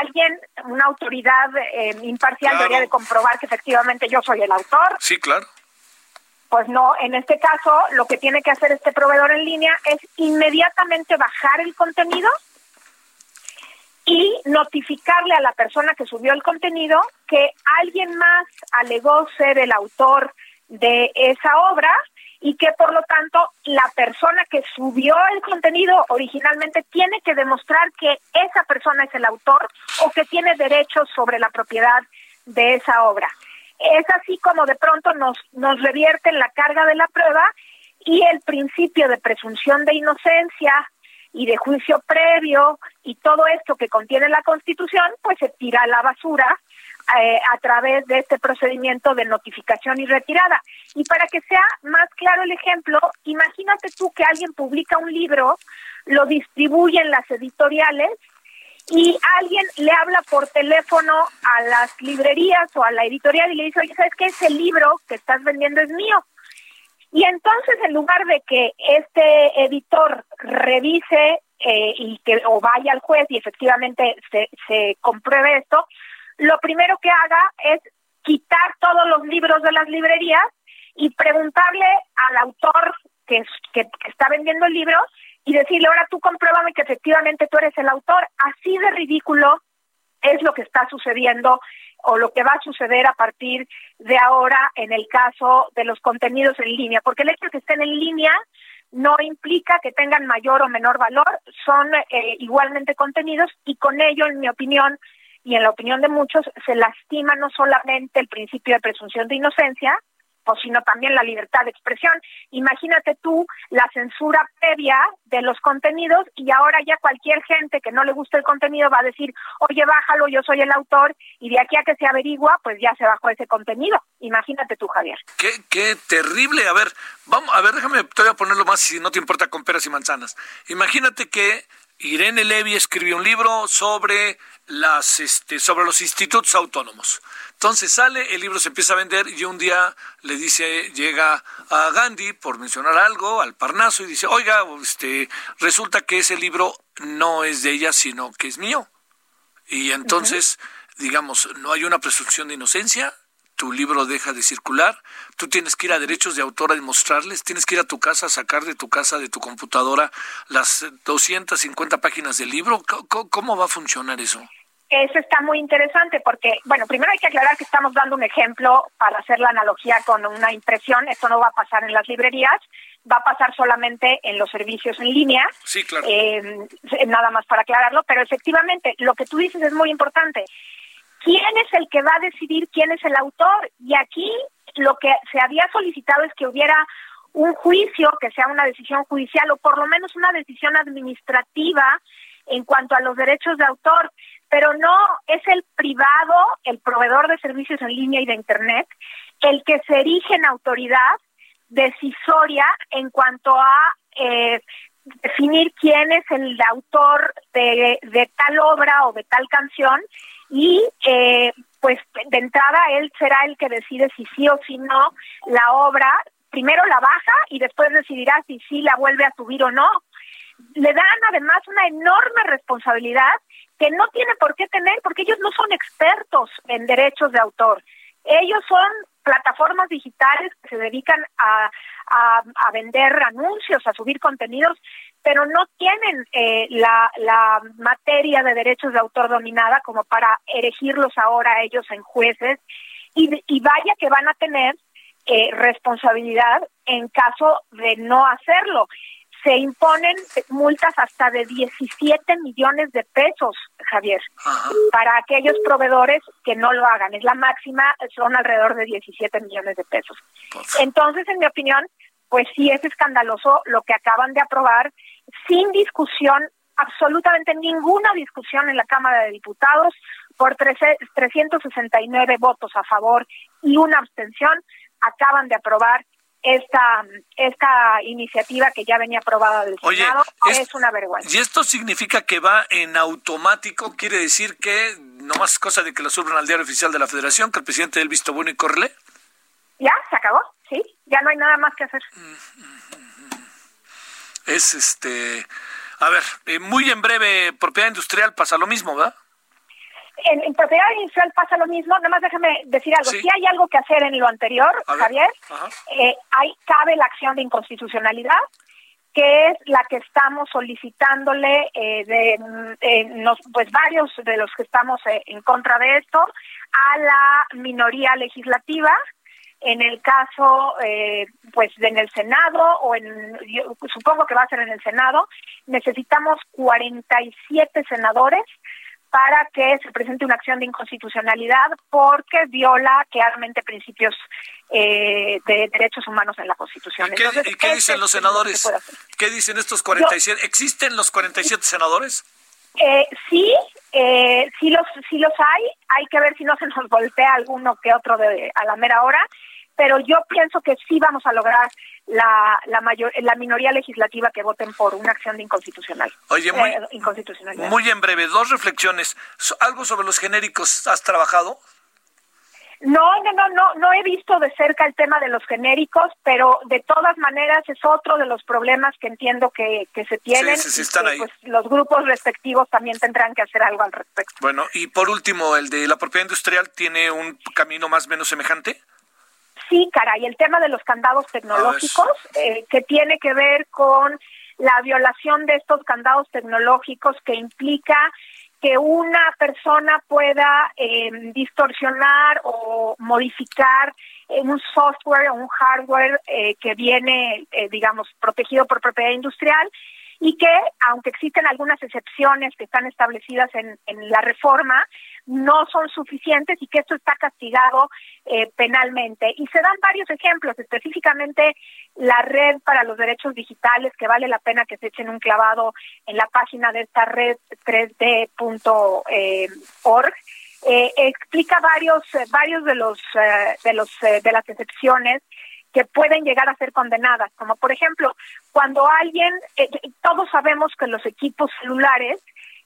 [SPEAKER 5] alguien, una autoridad eh, imparcial debería de comprobar que efectivamente yo soy el autor.
[SPEAKER 3] Sí, claro.
[SPEAKER 5] Pues no, en este caso lo que tiene que hacer este proveedor en línea es inmediatamente bajar el contenido y notificarle a la persona que subió el contenido que alguien más alegó ser el autor de esa obra y que por lo tanto la persona que subió el contenido originalmente tiene que demostrar que esa persona es el autor o que tiene derechos sobre la propiedad de esa obra. Es así como de pronto nos, nos revierten la carga de la prueba y el principio de presunción de inocencia y de juicio previo y todo esto que contiene la Constitución, pues se tira a la basura eh, a través de este procedimiento de notificación y retirada. Y para que sea más claro el ejemplo, imagínate tú que alguien publica un libro, lo distribuye en las editoriales y alguien le habla por teléfono a las librerías o a la editorial y le dice, oye, ¿sabes qué? Ese libro que estás vendiendo es mío. Y entonces, en lugar de que este editor revise eh, y que o vaya al juez y efectivamente se, se compruebe esto, lo primero que haga es quitar todos los libros de las librerías y preguntarle al autor que, que, está vendiendo el libro y decirle, ahora tú compruébame que efectivamente tú eres el autor. Así de ridículo es lo que está sucediendo o lo que va a suceder a partir de ahora en el caso de los contenidos en línea, porque el hecho de que estén en línea no implica que tengan mayor o menor valor, son eh, igualmente contenidos y con ello, en mi opinión, y en la opinión de muchos se lastima no solamente el principio de presunción de inocencia, pues, sino también la libertad de expresión. Imagínate tú la censura previa de los contenidos y ahora ya cualquier gente que no le guste el contenido va a decir, oye, bájalo, yo soy el autor, y de aquí a que se averigua, pues ya se bajó ese contenido. Imagínate tú, Javier.
[SPEAKER 3] Qué, qué terrible. A ver, vamos, a ver, déjame, te voy a ponerlo más si no te importa con peras y manzanas. Imagínate que Irene Levy escribió un libro sobre las este, sobre los institutos autónomos. Entonces sale, el libro se empieza a vender y un día le dice, llega a Gandhi por mencionar algo, al Parnaso y dice, "Oiga, este resulta que ese libro no es de ella, sino que es mío." Y entonces, digamos, no hay una presunción de inocencia, tu libro deja de circular, tú tienes que ir a derechos de autor a demostrarles, tienes que ir a tu casa a sacar de tu casa, de tu computadora, las 250 páginas del libro. ¿Cómo, va a funcionar eso?
[SPEAKER 5] Eso está muy interesante porque, bueno, primero hay que aclarar que estamos dando un ejemplo para hacer la analogía con una impresión. Esto no va a pasar en las librerías, va a pasar solamente en los servicios en línea.
[SPEAKER 3] Sí, claro.
[SPEAKER 5] Eh, nada más para aclararlo, pero efectivamente lo que tú dices es muy importante quién es el que va a decidir quién es el autor. Y aquí lo que se había solicitado es que hubiera un juicio que sea una decisión judicial o por lo menos una decisión administrativa en cuanto a los derechos de autor, pero no es el privado, el proveedor de servicios en línea y de Internet, el que se erige en autoridad decisoria en cuanto a eh, definir quién es el autor de, de, tal obra o de tal canción y eh, pues de entrada él será el que decide si sí o si no la obra, primero la baja y después decidirá si sí la vuelve a subir o no. Le dan además una enorme responsabilidad que no tiene por qué tener porque ellos no son expertos en derechos de autor. Ellos son plataformas digitales que se dedican a, a, vender anuncios, a subir contenidos, pero no tienen eh, la, la materia de derechos de autor dominada como para erigirlos ahora ellos en jueces y, y vaya que van a tener eh, responsabilidad en caso de no hacerlo se imponen multas hasta de 17 millones de pesos, Javier, para aquellos proveedores que no lo hagan. Es la máxima, son alrededor de 17 millones de pesos. Entonces, en mi opinión, pues sí es escandaloso lo que acaban de aprobar sin discusión, absolutamente ninguna discusión en la Cámara de Diputados, por 369 votos a favor y una abstención, acaban de aprobar esta, esta iniciativa que ya venía aprobada del Senado es, una vergüenza.
[SPEAKER 3] ¿Y esto significa que va en automático? ¿Quiere decir que no más cosa de que lo suban al diario oficial de la Federación, que el presidente del visto bueno y correle?
[SPEAKER 5] Ya, se acabó, sí, ya no hay nada más que hacer.
[SPEAKER 3] Es este, a ver, eh, muy en breve, propiedad industrial pasa lo mismo, ¿verdad?
[SPEAKER 5] en, propiedad industrial pasa lo mismo, nada más déjame decir algo. Si hay algo que hacer en lo anterior, Javier, eh, hay, cabe la acción de inconstitucionalidad, que es la que estamos solicitándole eh, de pues varios de los que estamos eh, en contra de esto a la minoría legislativa en el caso pues en el Senado o en supongo que va a ser en el Senado necesitamos 47 senadores para que se presente una acción de inconstitucionalidad porque viola claramente principios eh, de derechos humanos en la Constitución.
[SPEAKER 3] ¿Y qué, Entonces, qué dicen los senadores? ¿Qué dicen estos 47? ¿Existen los 47 senadores?
[SPEAKER 5] Eh, sí, eh, sí los sí los hay. Hay que ver si no se nos voltea alguno que otro de, a la mera hora. Pero yo pienso que sí vamos a lograr la, la, mayor, la minoría legislativa que voten por una acción de inconstitucional.
[SPEAKER 3] Oye, muy, eh, muy en breve, dos reflexiones. ¿Algo sobre los genéricos has trabajado?
[SPEAKER 5] No, no, no, no, no he visto de cerca el tema de los genéricos, pero de todas maneras es otro de los problemas que entiendo que, que se tienen. Sí, sí, están ahí. Pues, los grupos respectivos también tendrán que hacer algo al respecto.
[SPEAKER 3] Bueno, y por último, ¿el de la propiedad industrial tiene un camino más o menos semejante?
[SPEAKER 5] Sí, caray, el tema de los candados tecnológicos, eh, que tiene que ver con la violación de estos candados tecnológicos que implica que una persona pueda eh, distorsionar o modificar un software o un hardware eh, que viene, digamos, protegido por propiedad industrial y que, aunque existen algunas excepciones que están establecidas en, en la reforma, no son suficientes y que esto está castigado eh, penalmente. Y se dan varios ejemplos, específicamente la red para los derechos digitales, que vale la pena que se echen un clavado en la página de esta red 3d.org. Eh, explica varios varios de los de los de las excepciones que pueden llegar a ser condenadas, como por ejemplo, cuando alguien, eh, todos sabemos que los equipos celulares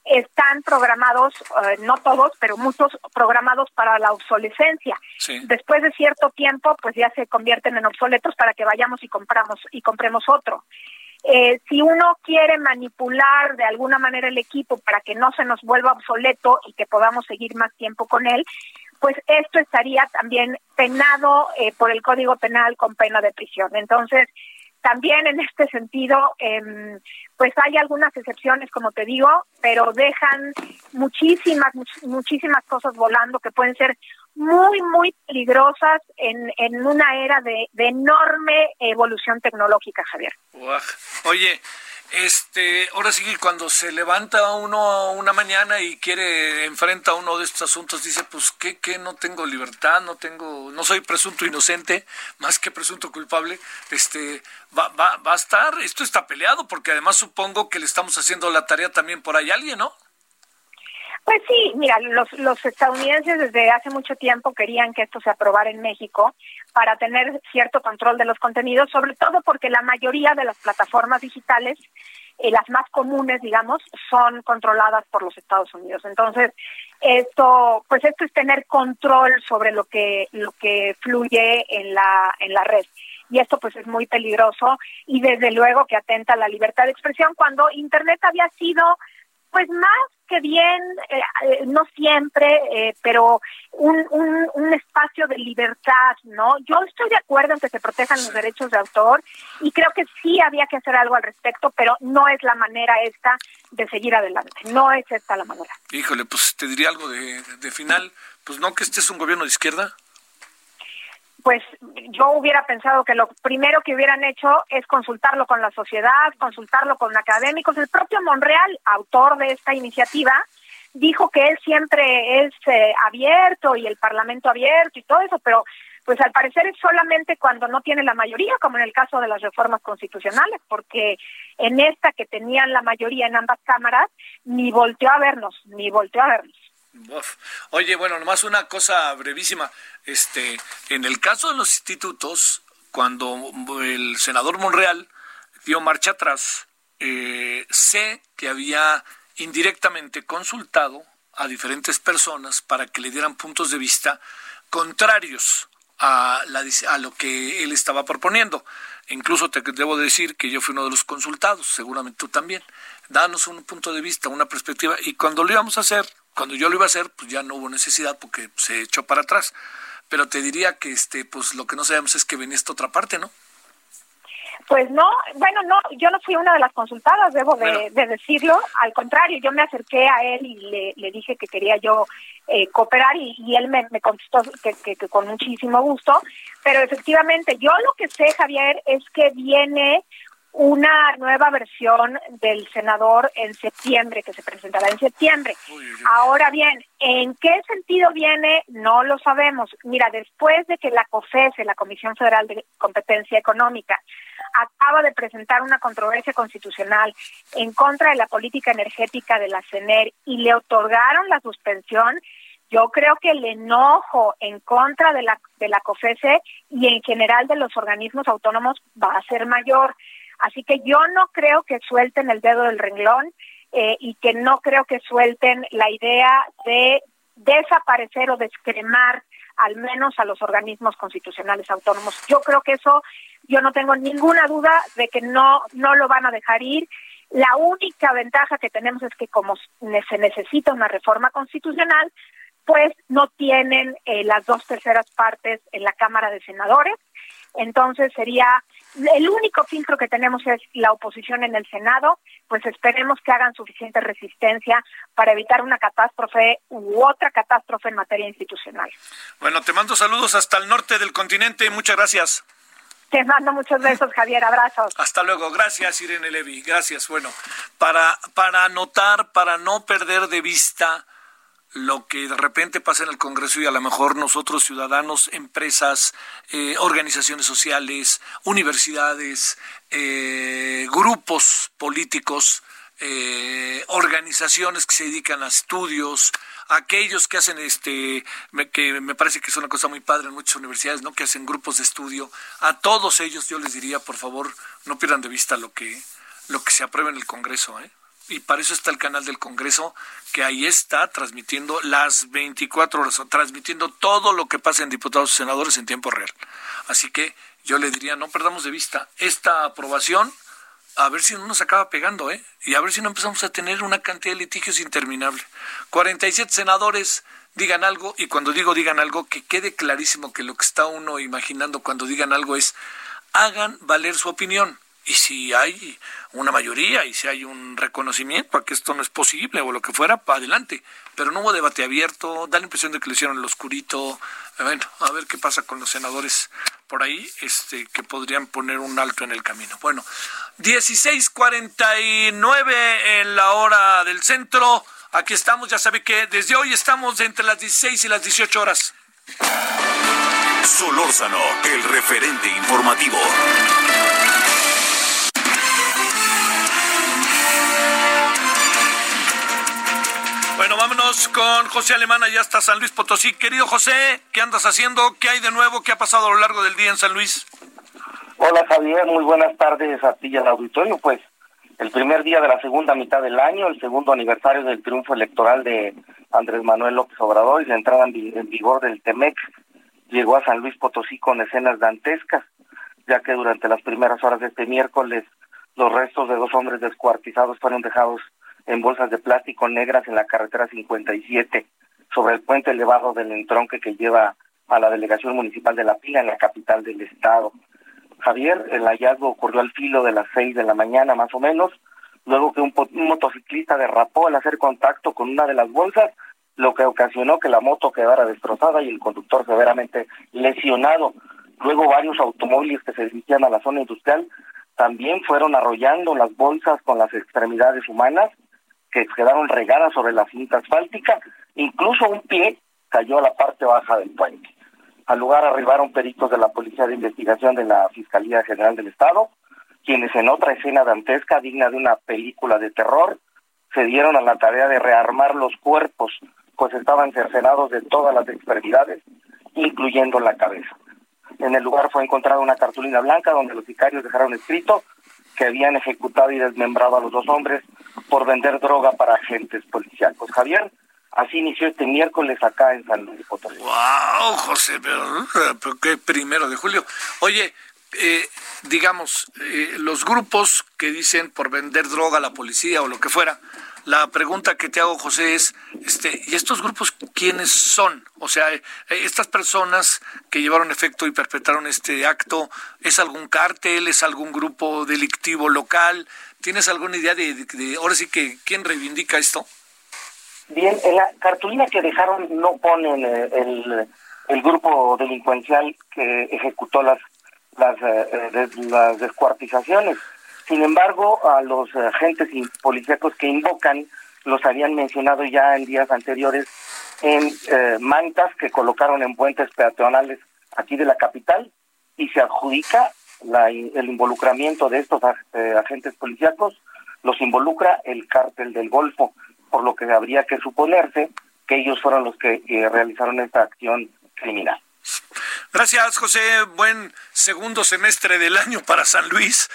[SPEAKER 5] están programados, eh, no todos, pero muchos programados para la obsolescencia. Después de cierto tiempo, pues ya se convierten en obsoletos para que vayamos y compramos y compremos otro. Eh, si uno quiere manipular de alguna manera el equipo para que no se nos vuelva obsoleto y que podamos seguir más tiempo con él, pues esto estaría también penado eh, por el Código Penal con pena de prisión. Entonces, también en este sentido, eh, pues hay algunas excepciones, como te digo, pero dejan muchísimas, muchísimas cosas volando que pueden ser muy, muy peligrosas en, en una era de enorme evolución tecnológica, Javier.
[SPEAKER 3] Oye, este, ahora sí cuando se levanta uno una mañana y quiere, enfrenta uno de estos asuntos, dice, pues, ¿qué, qué? No tengo libertad, no tengo, no soy presunto inocente, más que presunto culpable, este, va, va, va a estar, esto está peleado, porque además supongo que le estamos haciendo la tarea también por ahí a alguien, ¿no?
[SPEAKER 5] Pues sí, mira, los, los estadounidenses desde hace mucho tiempo querían que esto se aprobara en México para tener cierto control de los contenidos, sobre todo porque la mayoría de las plataformas digitales, eh, las más comunes, digamos, son controladas por los Estados Unidos. Entonces, esto, pues esto es tener control sobre lo que lo que fluye en la en la red y esto pues es muy peligroso y desde luego que atenta a la libertad de expresión cuando internet había sido pues más que bien, eh, eh, no siempre, eh, pero un, un, un, espacio de libertad, ¿no? Yo estoy de acuerdo en que se protejan los derechos de autor y creo que sí había que hacer algo al respecto, pero no es la manera esta de seguir adelante, no es esta la manera.
[SPEAKER 3] Híjole, pues te diría algo de, de final, pues no que este es un gobierno de izquierda
[SPEAKER 5] pues yo hubiera pensado que lo primero que hubieran hecho es consultarlo con la sociedad, consultarlo con académicos. El propio Monreal, autor de esta iniciativa, dijo que él siempre es eh, abierto y el Parlamento abierto y todo eso, pero pues al parecer es solamente cuando no tiene la mayoría, como en el caso de las reformas constitucionales, porque en esta que tenían la mayoría en ambas cámaras, ni volteó a vernos, ni volteó a vernos.
[SPEAKER 3] Oye, bueno, nomás una cosa brevísima. Este, en el caso de los institutos, cuando el senador Monreal dio marcha atrás, eh, sé que había indirectamente consultado a diferentes personas para que le dieran puntos de vista contrarios a, la, a lo que él estaba proponiendo. Incluso te debo decir que yo fui uno de los consultados, seguramente tú también. Danos un punto de vista, una perspectiva. Y cuando lo íbamos a hacer, cuando yo lo iba a hacer, pues ya no hubo necesidad porque se echó para atrás. Pero te diría que este, pues lo que no sabemos es que venía esta otra parte, ¿no?
[SPEAKER 5] Pues no, bueno, no, yo no fui una de las consultadas, debo de, decirlo. Al contrario, yo me acerqué a él y le, dije que quería yo eh, cooperar y, él me, contestó que, que, con muchísimo gusto. Pero efectivamente, yo lo que sé, Javier, es que viene una nueva versión del senador en septiembre, que se presentará en septiembre. Ahora bien, ¿en qué sentido viene? No lo sabemos. Mira, después de que la COFESE, la Comisión Federal de Competencia Económica, acaba de presentar una controversia constitucional en contra de la política energética de la CENER y le otorgaron la suspensión, yo creo que el enojo en contra de la, de la COFESE y en general de los organismos autónomos va a ser mayor. Así que yo no creo que suelten el dedo del renglón eh, y que no creo que suelten la idea de desaparecer o descremar al menos a los organismos constitucionales autónomos. Yo creo que eso, yo no tengo ninguna duda de que no, no lo van a dejar ir. La única ventaja que tenemos es que como se necesita una reforma constitucional, pues no tienen eh, las dos terceras partes en la Cámara de Senadores. Entonces sería el único filtro que tenemos es la oposición en el Senado, pues esperemos que hagan suficiente resistencia para evitar una catástrofe u otra catástrofe en materia institucional.
[SPEAKER 3] Bueno, te mando saludos hasta el norte del continente y muchas gracias.
[SPEAKER 5] Te mando muchos besos, Javier. Abrazos.
[SPEAKER 3] Hasta luego. Gracias, Irene Levy. Gracias. Bueno, para, para anotar, para no perder de vista lo que de repente pasa en el Congreso y a lo mejor nosotros ciudadanos, empresas, eh, organizaciones sociales, universidades, eh, grupos políticos, eh, organizaciones que se dedican a estudios, aquellos que hacen este, que me parece que es una cosa muy padre en muchas universidades, ¿no? Que hacen grupos de estudio. A todos ellos yo les diría, por favor, no pierdan de vista lo que, lo que se aprueba en el Congreso, ¿eh? Y para eso está el canal del Congreso, que ahí está transmitiendo las 24 horas, transmitiendo todo lo que pasa en diputados y senadores en tiempo real. Así que yo le diría, no perdamos de vista esta aprobación, a ver si no nos acaba pegando, ¿eh? Y a ver si no empezamos a tener una cantidad de litigios interminable. 47 senadores digan algo, y cuando digo digan algo, que quede clarísimo que lo que está uno imaginando cuando digan algo es, hagan valer su opinión y si hay una mayoría y si hay un reconocimiento a que esto no es posible o lo que fuera, para adelante. Pero no hubo debate abierto, da la impresión de que lo hicieron el oscurito. Bueno, a ver qué pasa con los senadores por ahí, este, que podrían poner un alto en el camino. Bueno, 16:49 en la hora del centro. Aquí estamos, ya sabe que desde hoy estamos entre las 16 y las 18 horas.
[SPEAKER 2] Solórzano, el referente informativo.
[SPEAKER 3] Bueno, vámonos con José Alemán, allá hasta San Luis Potosí. Querido José, ¿qué andas haciendo? ¿Qué hay de nuevo? ¿Qué ha pasado a lo largo del día en San Luis?
[SPEAKER 6] Hola Javier, muy buenas tardes a ti y al auditorio. Pues el primer día de la segunda mitad del año, el segundo aniversario del triunfo electoral de Andrés Manuel López Obrador y la entrada en vigor del TEMEC, llegó a San Luis Potosí con escenas dantescas, ya que durante las primeras horas de este miércoles los restos de dos hombres descuartizados fueron dejados en bolsas de plástico negras en la carretera 57 sobre el puente elevado del entronque que lleva a la delegación municipal de La Pila en la capital del estado. Javier, el hallazgo ocurrió al filo de las seis de la mañana más o menos, luego que un, un, motociclista derrapó al hacer contacto con una de las bolsas, lo que ocasionó que la moto quedara destrozada y el conductor severamente lesionado. Luego varios automóviles que se dirigían a la zona industrial también fueron arrollando las bolsas con las extremidades humanas que quedaron regadas sobre la cinta asfáltica, incluso un pie cayó a la parte baja del puente. Al lugar arribaron peritos de la Policía de Investigación de la Fiscalía General del Estado, quienes en otra escena dantesca digna de una película de terror, se dieron a la tarea de rearmar los cuerpos, pues estaban cercenados de todas las extremidades, incluyendo la cabeza. En el lugar fue encontrada una cartulina blanca donde los sicarios dejaron escrito que habían ejecutado y desmembrado a los dos hombres por vender droga para agentes policíacos. Javier, así inició este miércoles acá en San Luis Potosí.
[SPEAKER 3] ¡Wow, José! Pero, pero qué primero de julio. Oye, eh, digamos, eh, los grupos que dicen por vender droga a la policía o lo que fuera, la pregunta que te hago, José, es, este, ¿y estos grupos quiénes son? O sea, eh, estas personas que llevaron efecto y perpetraron este acto, ¿es algún cártel? ¿Es algún grupo delictivo local? ¿Tienes alguna idea de, ahora sí que quién reivindica esto?
[SPEAKER 6] Bien, en la cartulina que dejaron no ponen eh, el, el grupo delincuencial que ejecutó las las, eh, las descuartizaciones. Sin embargo, a los agentes policíacos que invocan los habían mencionado ya en días anteriores en eh, mantas que colocaron en puentes peatonales aquí de la capital y se adjudica la, el involucramiento de estos eh, agentes policíacos, los involucra el cártel del Golfo, por lo que habría que suponerse que ellos fueron los que eh, realizaron esta acción criminal.
[SPEAKER 3] Gracias, José. Buen segundo semestre del año para San Luis.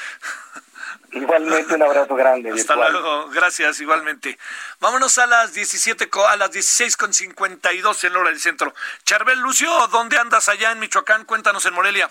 [SPEAKER 6] Igualmente un abrazo grande.
[SPEAKER 3] Hasta virtual. luego, gracias, igualmente. Vámonos a las 17, a las 16 con 52 en la hora del centro. Charbel Lucio, ¿dónde andas allá en Michoacán? Cuéntanos en Morelia.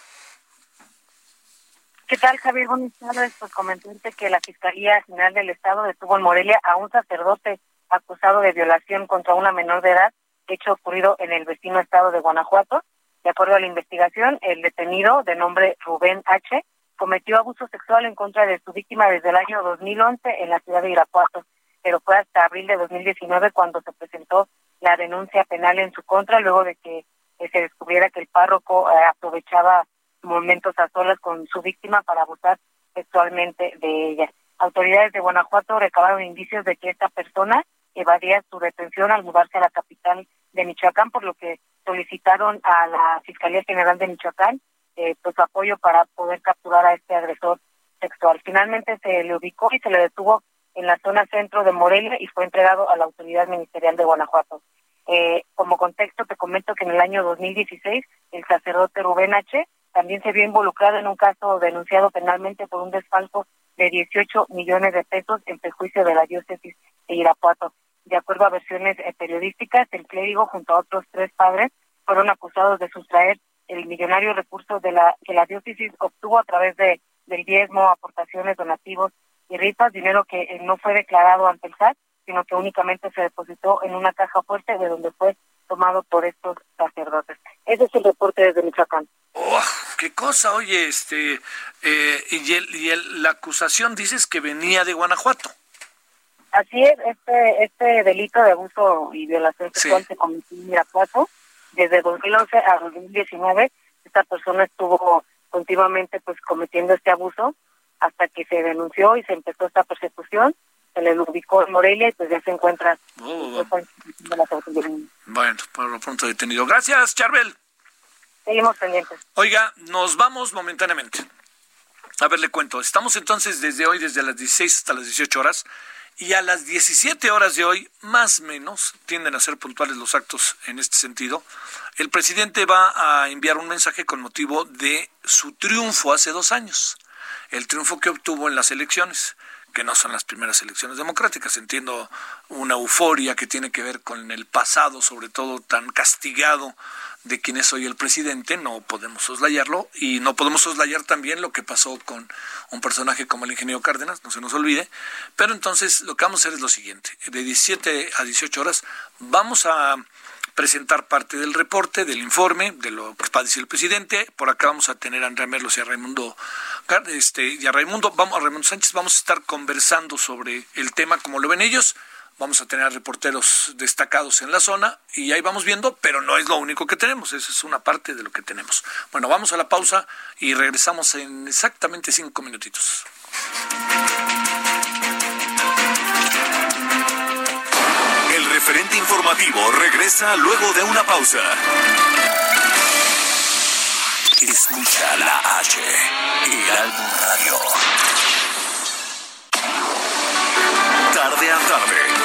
[SPEAKER 7] ¿Qué tal, Javier? Buenas tardes. Pues comentarte que la Fiscalía General del Estado detuvo en Morelia a un sacerdote acusado de violación contra una menor de edad, hecho ocurrido en el vecino estado de Guanajuato. De acuerdo a la investigación, el detenido, de nombre Rubén H., cometió abuso sexual en contra de su víctima desde el año 2011 en la ciudad de Irapuato, pero fue hasta abril de 2019 cuando se presentó la denuncia penal en su contra, luego de que eh, se descubriera que el párroco eh, aprovechaba momentos a solas con su víctima para abusar sexualmente de ella. Autoridades de Guanajuato recabaron indicios de que esta persona evadía su detención al mudarse a la capital de Michoacán, por lo que solicitaron a la Fiscalía General de Michoacán eh, pues apoyo para poder capturar a este agresor sexual. Finalmente se le ubicó y se le detuvo en la zona centro de Morelia y fue entregado a la autoridad ministerial de Guanajuato. Eh, como contexto te comento que en el año 2016 el sacerdote Rubén H. también se vio involucrado en un caso denunciado penalmente por un desfalco de 18 millones de pesos en perjuicio de la diócesis de Irapuato. De acuerdo a versiones eh, periodísticas, el clérigo junto a otros tres padres fueron acusados de sustraer el millonario recurso de la que la diócesis obtuvo a través de del diezmo, aportaciones, donativos y rifas, dinero que eh, no fue declarado ante el SAT, sino que únicamente se depositó en una caja fuerte de donde fue tomado por estos sacerdotes. Ese es el reporte desde Michoacán.
[SPEAKER 3] Oh, qué cosa, oye, este, eh, y, el, y el, la acusación dices que venía de Guanajuato.
[SPEAKER 7] Así es, este, este delito de abuso y violación sexual se cometió en Irapuato. Desde 2011 a 2019, esta persona estuvo continuamente pues cometiendo este abuso hasta que se denunció y se empezó esta persecución. Se le ubicó en Morelia y pues ya se encuentra.
[SPEAKER 3] Oh, bueno, por lo pronto detenido. Gracias, Charbel.
[SPEAKER 7] Seguimos pendientes.
[SPEAKER 3] Oiga, nos vamos momentáneamente. A ver, le cuento. Estamos entonces desde hoy, desde las 16 hasta las 18 horas y a las 17 horas de hoy, más menos, tienden a ser puntuales los actos en este sentido, el presidente va a enviar un mensaje con motivo de su triunfo hace dos años, el triunfo que obtuvo en las elecciones que no son las primeras elecciones democráticas. Entiendo una euforia que tiene que ver con el pasado, sobre todo tan castigado de quien es hoy el presidente, no podemos soslayarlo y no podemos soslayar también lo que pasó con un personaje como el ingeniero Cárdenas, no se nos olvide. Pero entonces lo que vamos a hacer es lo siguiente, de 17 a 18 horas vamos a presentar parte del reporte, del informe, de lo que va a decir el presidente. Por acá vamos a tener a Andrea Merlos y a Raimundo, este, y a Raimundo, vamos, a Raimundo Sánchez, vamos a estar conversando sobre el tema como lo ven ellos. Vamos a tener reporteros destacados en la zona y ahí vamos viendo, pero no es lo único que tenemos, esa es una parte de lo que tenemos. Bueno, vamos a la pausa y regresamos en exactamente cinco minutitos.
[SPEAKER 2] referente informativo regresa luego de una pausa. Escucha la H, álbum Radio. Tarde a tarde,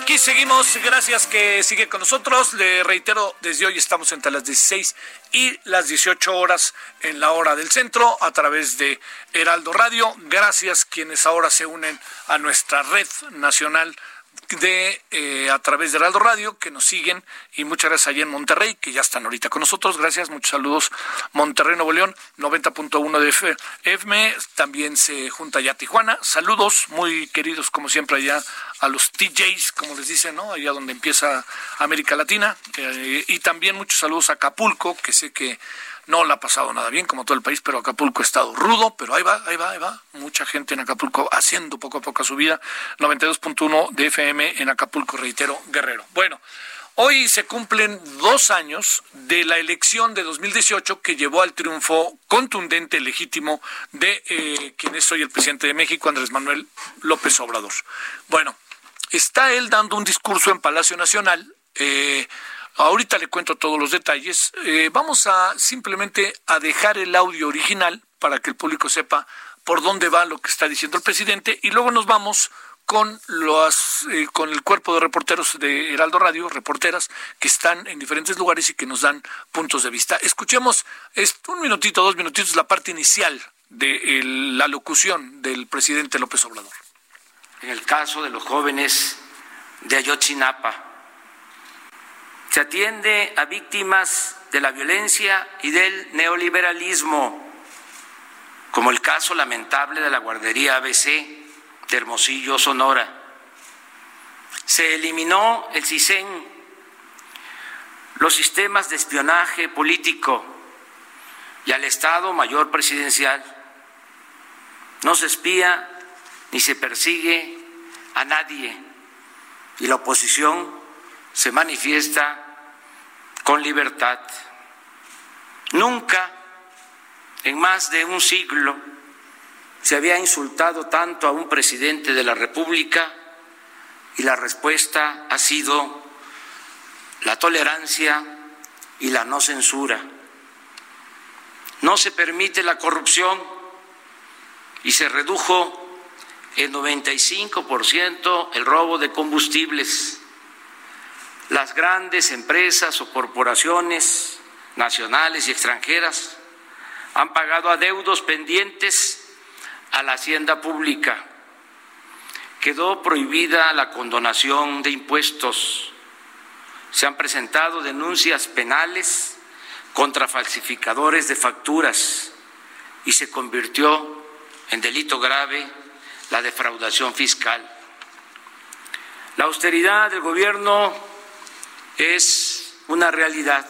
[SPEAKER 3] Aquí seguimos, gracias que sigue con nosotros. Le reitero, desde hoy estamos entre las 16 y las 18 horas en la hora del centro a través de Heraldo Radio. Gracias quienes ahora se unen a nuestra red nacional de eh, a través de Heraldo Radio que nos siguen y muchas gracias allí en Monterrey que ya están ahorita con nosotros. Gracias, muchos saludos. Monterrey, Nuevo León, 90.1 de FM. También se junta ya Tijuana. Saludos muy queridos como siempre allá a los TJs, como les dicen, ¿no? Allá donde empieza América Latina. Eh, y también muchos saludos a Acapulco, que sé que no le ha pasado nada bien, como todo el país, pero Acapulco ha estado rudo, pero ahí va, ahí va, ahí va. Mucha gente en Acapulco haciendo poco a poco su vida. 92.1 de FM en Acapulco, reitero, Guerrero. Bueno, hoy se cumplen dos años de la elección de 2018 que llevó al triunfo contundente, legítimo, de eh, quien es hoy el presidente de México, Andrés Manuel López Obrador. Bueno, está él dando un discurso en Palacio Nacional. Eh, Ahorita le cuento todos los detalles. Eh, vamos a simplemente a dejar el audio original para que el público sepa por dónde va lo que está diciendo el presidente y luego nos vamos con los eh, con el cuerpo de reporteros de Heraldo Radio, reporteras que están en diferentes lugares y que nos dan puntos de vista. Escuchemos un minutito, dos minutitos la parte inicial de la locución del presidente López Obrador.
[SPEAKER 8] En el caso de los jóvenes de Ayotzinapa, se atiende a víctimas de la violencia y del neoliberalismo, como el caso lamentable de la guardería ABC de Hermosillo, Sonora. Se eliminó el CISEN, los sistemas de espionaje político y al Estado Mayor Presidencial. No se espía ni se persigue a nadie y la oposición se manifiesta con libertad. Nunca en más de un siglo se había insultado tanto a un presidente de la República y la respuesta ha sido la tolerancia y la no censura. No se permite la corrupción y se redujo en 95% el robo de combustibles las grandes empresas o corporaciones nacionales y extranjeras han pagado adeudos pendientes a la hacienda pública. Quedó prohibida la condonación de impuestos. Se han presentado denuncias penales contra falsificadores de facturas y se convirtió en delito grave la defraudación fiscal. La austeridad del gobierno es una realidad.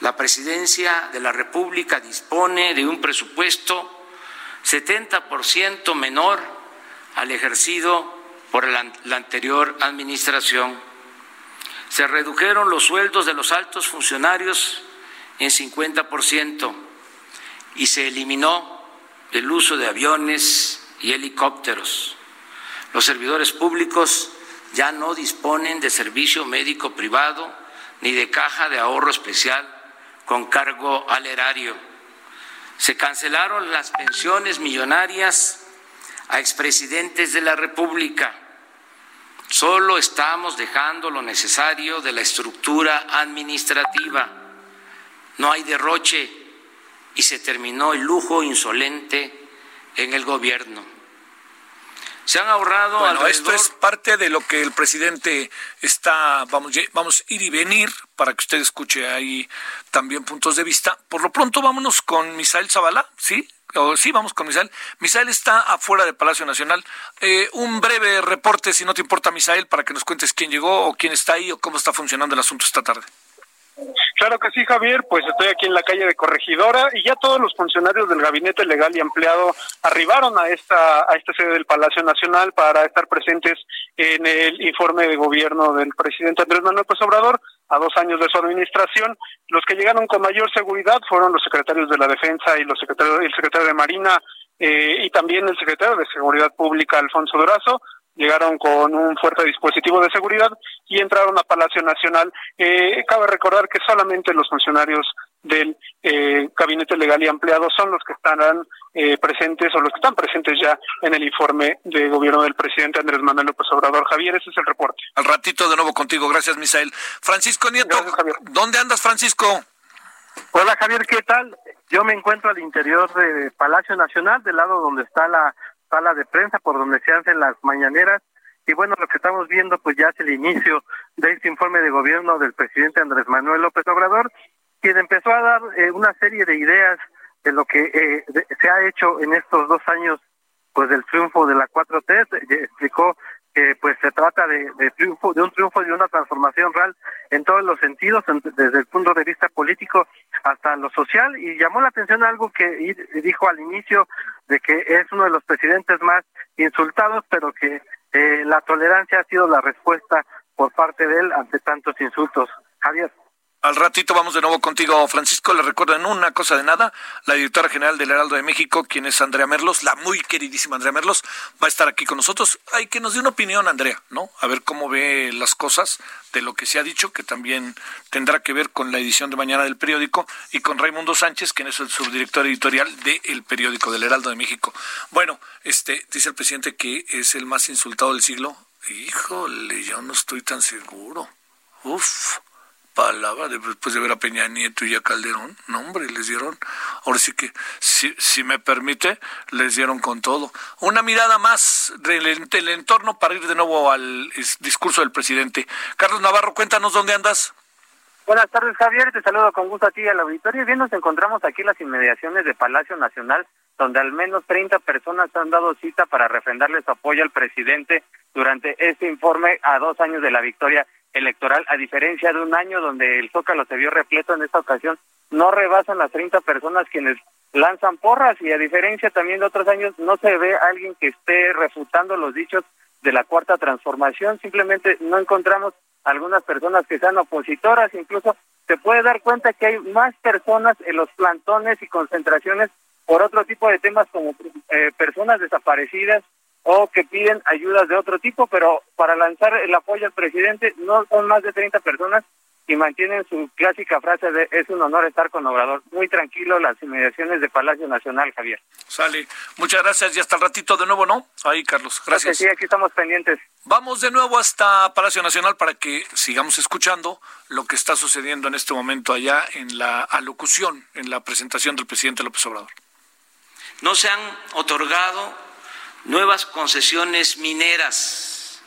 [SPEAKER 8] La presidencia de la República dispone de un presupuesto 70% menor al ejercido por la, anterior administración. Se redujeron los sueldos de los altos funcionarios en 50% y se eliminó el uso de aviones y helicópteros. Los servidores públicos ya no disponen de servicio médico privado ni de caja de ahorro especial con cargo al erario se cancelaron las pensiones millonarias a expresidentes de la República. Solo estamos dejando lo necesario de la estructura administrativa. No hay derroche y se terminó el lujo insolente en el gobierno. Se han ahorrado.
[SPEAKER 3] Bueno, esto es parte de lo que el presidente está, vamos, vamos a ir y venir para que usted escuche ahí también puntos de vista. Por lo pronto, vámonos con Misael Zavala, ¿sí? sí, vamos con Misael. Misael está afuera del Palacio Nacional. Eh, un breve reporte, si no te importa, Misael, para que nos cuentes quién llegó o quién está ahí o cómo está funcionando el asunto esta tarde.
[SPEAKER 9] Claro que sí, Javier, pues estoy aquí en la calle de Corregidora y ya todos los funcionarios del Gabinete Legal y Empleado arribaron a esta a esta sede del Palacio Nacional para estar presentes en el informe de gobierno del presidente Andrés Manuel López Obrador a dos años de su administración. Los que llegaron con mayor seguridad fueron los secretarios de la Defensa y los secretarios, el secretario de Marina eh, y también el secretario de Seguridad Pública, Alfonso Durazo llegaron con un fuerte dispositivo de seguridad y entraron a Palacio Nacional. Eh, cabe recordar que solamente los funcionarios del eh, Gabinete Legal y Ampliado son los que estarán eh, presentes o los que están presentes ya en el informe de gobierno del presidente Andrés Manuel López Obrador. Javier, ese es el reporte.
[SPEAKER 3] Al ratito de nuevo contigo. Gracias, Misael. Francisco Nieto, ¿dónde andas, Francisco?
[SPEAKER 10] Hola, Javier, ¿qué tal? Yo me encuentro al interior de Palacio Nacional, del lado donde está la sala de prensa por donde se hacen las mañaneras. Y bueno, lo que estamos viendo pues ya es el inicio de este informe de gobierno del presidente Andrés Manuel López Obrador, quien empezó a dar eh, una serie de ideas de lo que eh, se ha hecho en estos dos años pues del triunfo de la 4T, explicó que pues se trata de, triunfo, de un triunfo y una transformación real en todos los sentidos, desde el punto de vista político hasta lo social, y llamó la atención algo que dijo al inicio de que es uno de los presidentes más insultados, pero que eh, la tolerancia ha sido la respuesta por parte de él ante tantos insultos. Javier.
[SPEAKER 3] Al ratito vamos de nuevo contigo, Francisco. Le recuerdo en una cosa de nada, la directora general del Heraldo de México, quien es Andrea Merlos, la muy queridísima Andrea Merlos, va a estar aquí con nosotros. Hay que nos dé una opinión, Andrea, ¿no? A ver cómo ve las cosas de lo que se ha dicho, que también tendrá que ver con la edición de mañana del periódico, y con Raimundo Sánchez, quien es el subdirector editorial del periódico del Heraldo de México. Bueno, este dice el presidente que es el más insultado del siglo. Híjole, yo no estoy tan seguro. Uf palabra después de ver a Peña Nieto y a Calderón. No, hombre, les dieron, ahora sí que, si, si me permite, les dieron con todo. Una mirada más del, entorno para ir de nuevo al discurso del presidente. Carlos Navarro, cuéntanos dónde andas.
[SPEAKER 11] Buenas tardes, Javier. Te saludo con gusto a ti y al auditorio. Bien, nos encontramos aquí en las inmediaciones de Palacio Nacional, donde al menos 30 personas han dado cita para refrendarle su apoyo al presidente durante este informe a dos años de la victoria electoral, a diferencia de un año donde el Zócalo se vio repleto en esta ocasión, no rebasan las 30 personas quienes lanzan porras y a diferencia también de otros años no se ve alguien que esté refutando los dichos de la cuarta transformación, simplemente no encontramos algunas personas que sean opositoras, incluso se puede dar cuenta que hay más personas en los plantones y concentraciones por otro tipo de temas como eh, personas desaparecidas, o que piden ayudas de otro tipo, pero para lanzar el apoyo al presidente no son más de 30 personas y mantienen su clásica frase de es un honor estar con Obrador. Muy tranquilo las inmediaciones de Palacio Nacional, Javier.
[SPEAKER 3] Sale. Muchas gracias y hasta el ratito de nuevo, ¿no? Ahí, Carlos. Gracias.
[SPEAKER 11] Sí, aquí estamos pendientes.
[SPEAKER 3] Vamos de nuevo hasta Palacio Nacional para que sigamos escuchando lo que está sucediendo en este momento allá en la alocución, en la presentación del presidente López Obrador.
[SPEAKER 8] No se han otorgado nuevas concesiones mineras.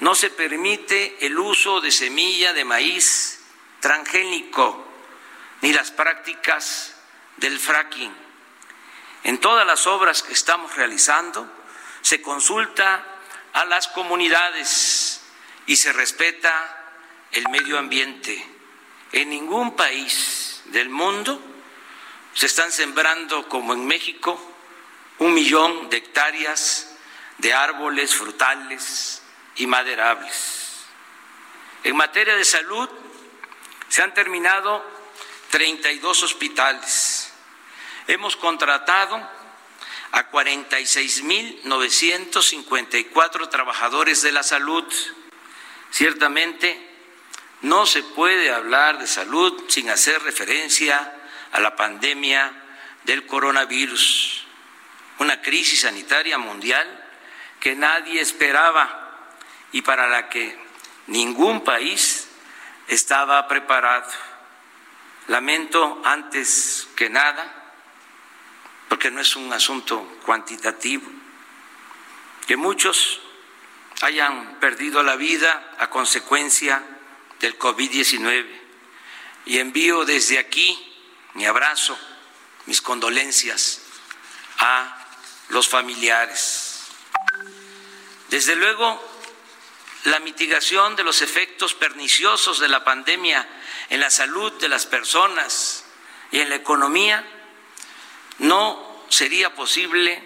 [SPEAKER 8] No se permite el uso de semilla de maíz transgénico ni las prácticas del fracking. En todas las obras que estamos realizando se consulta a las comunidades y se respeta el medio ambiente. En ningún país del mundo se están sembrando, como en México, un millón de hectáreas de árboles frutales y maderables. En materia de salud, se han terminado 32 hospitales. Hemos contratado a 46.954 trabajadores de la salud. Ciertamente, no se puede hablar de salud sin hacer referencia a la pandemia del coronavirus, una crisis sanitaria mundial que nadie esperaba y para la que ningún país estaba preparado. Lamento antes que nada, porque no es un asunto cuantitativo, que muchos hayan perdido la vida a consecuencia del COVID-19 y envío desde aquí mi abrazo, mis condolencias a los familiares. Desde luego, la mitigación de los efectos perniciosos de la pandemia en la salud de las personas y en la economía no sería posible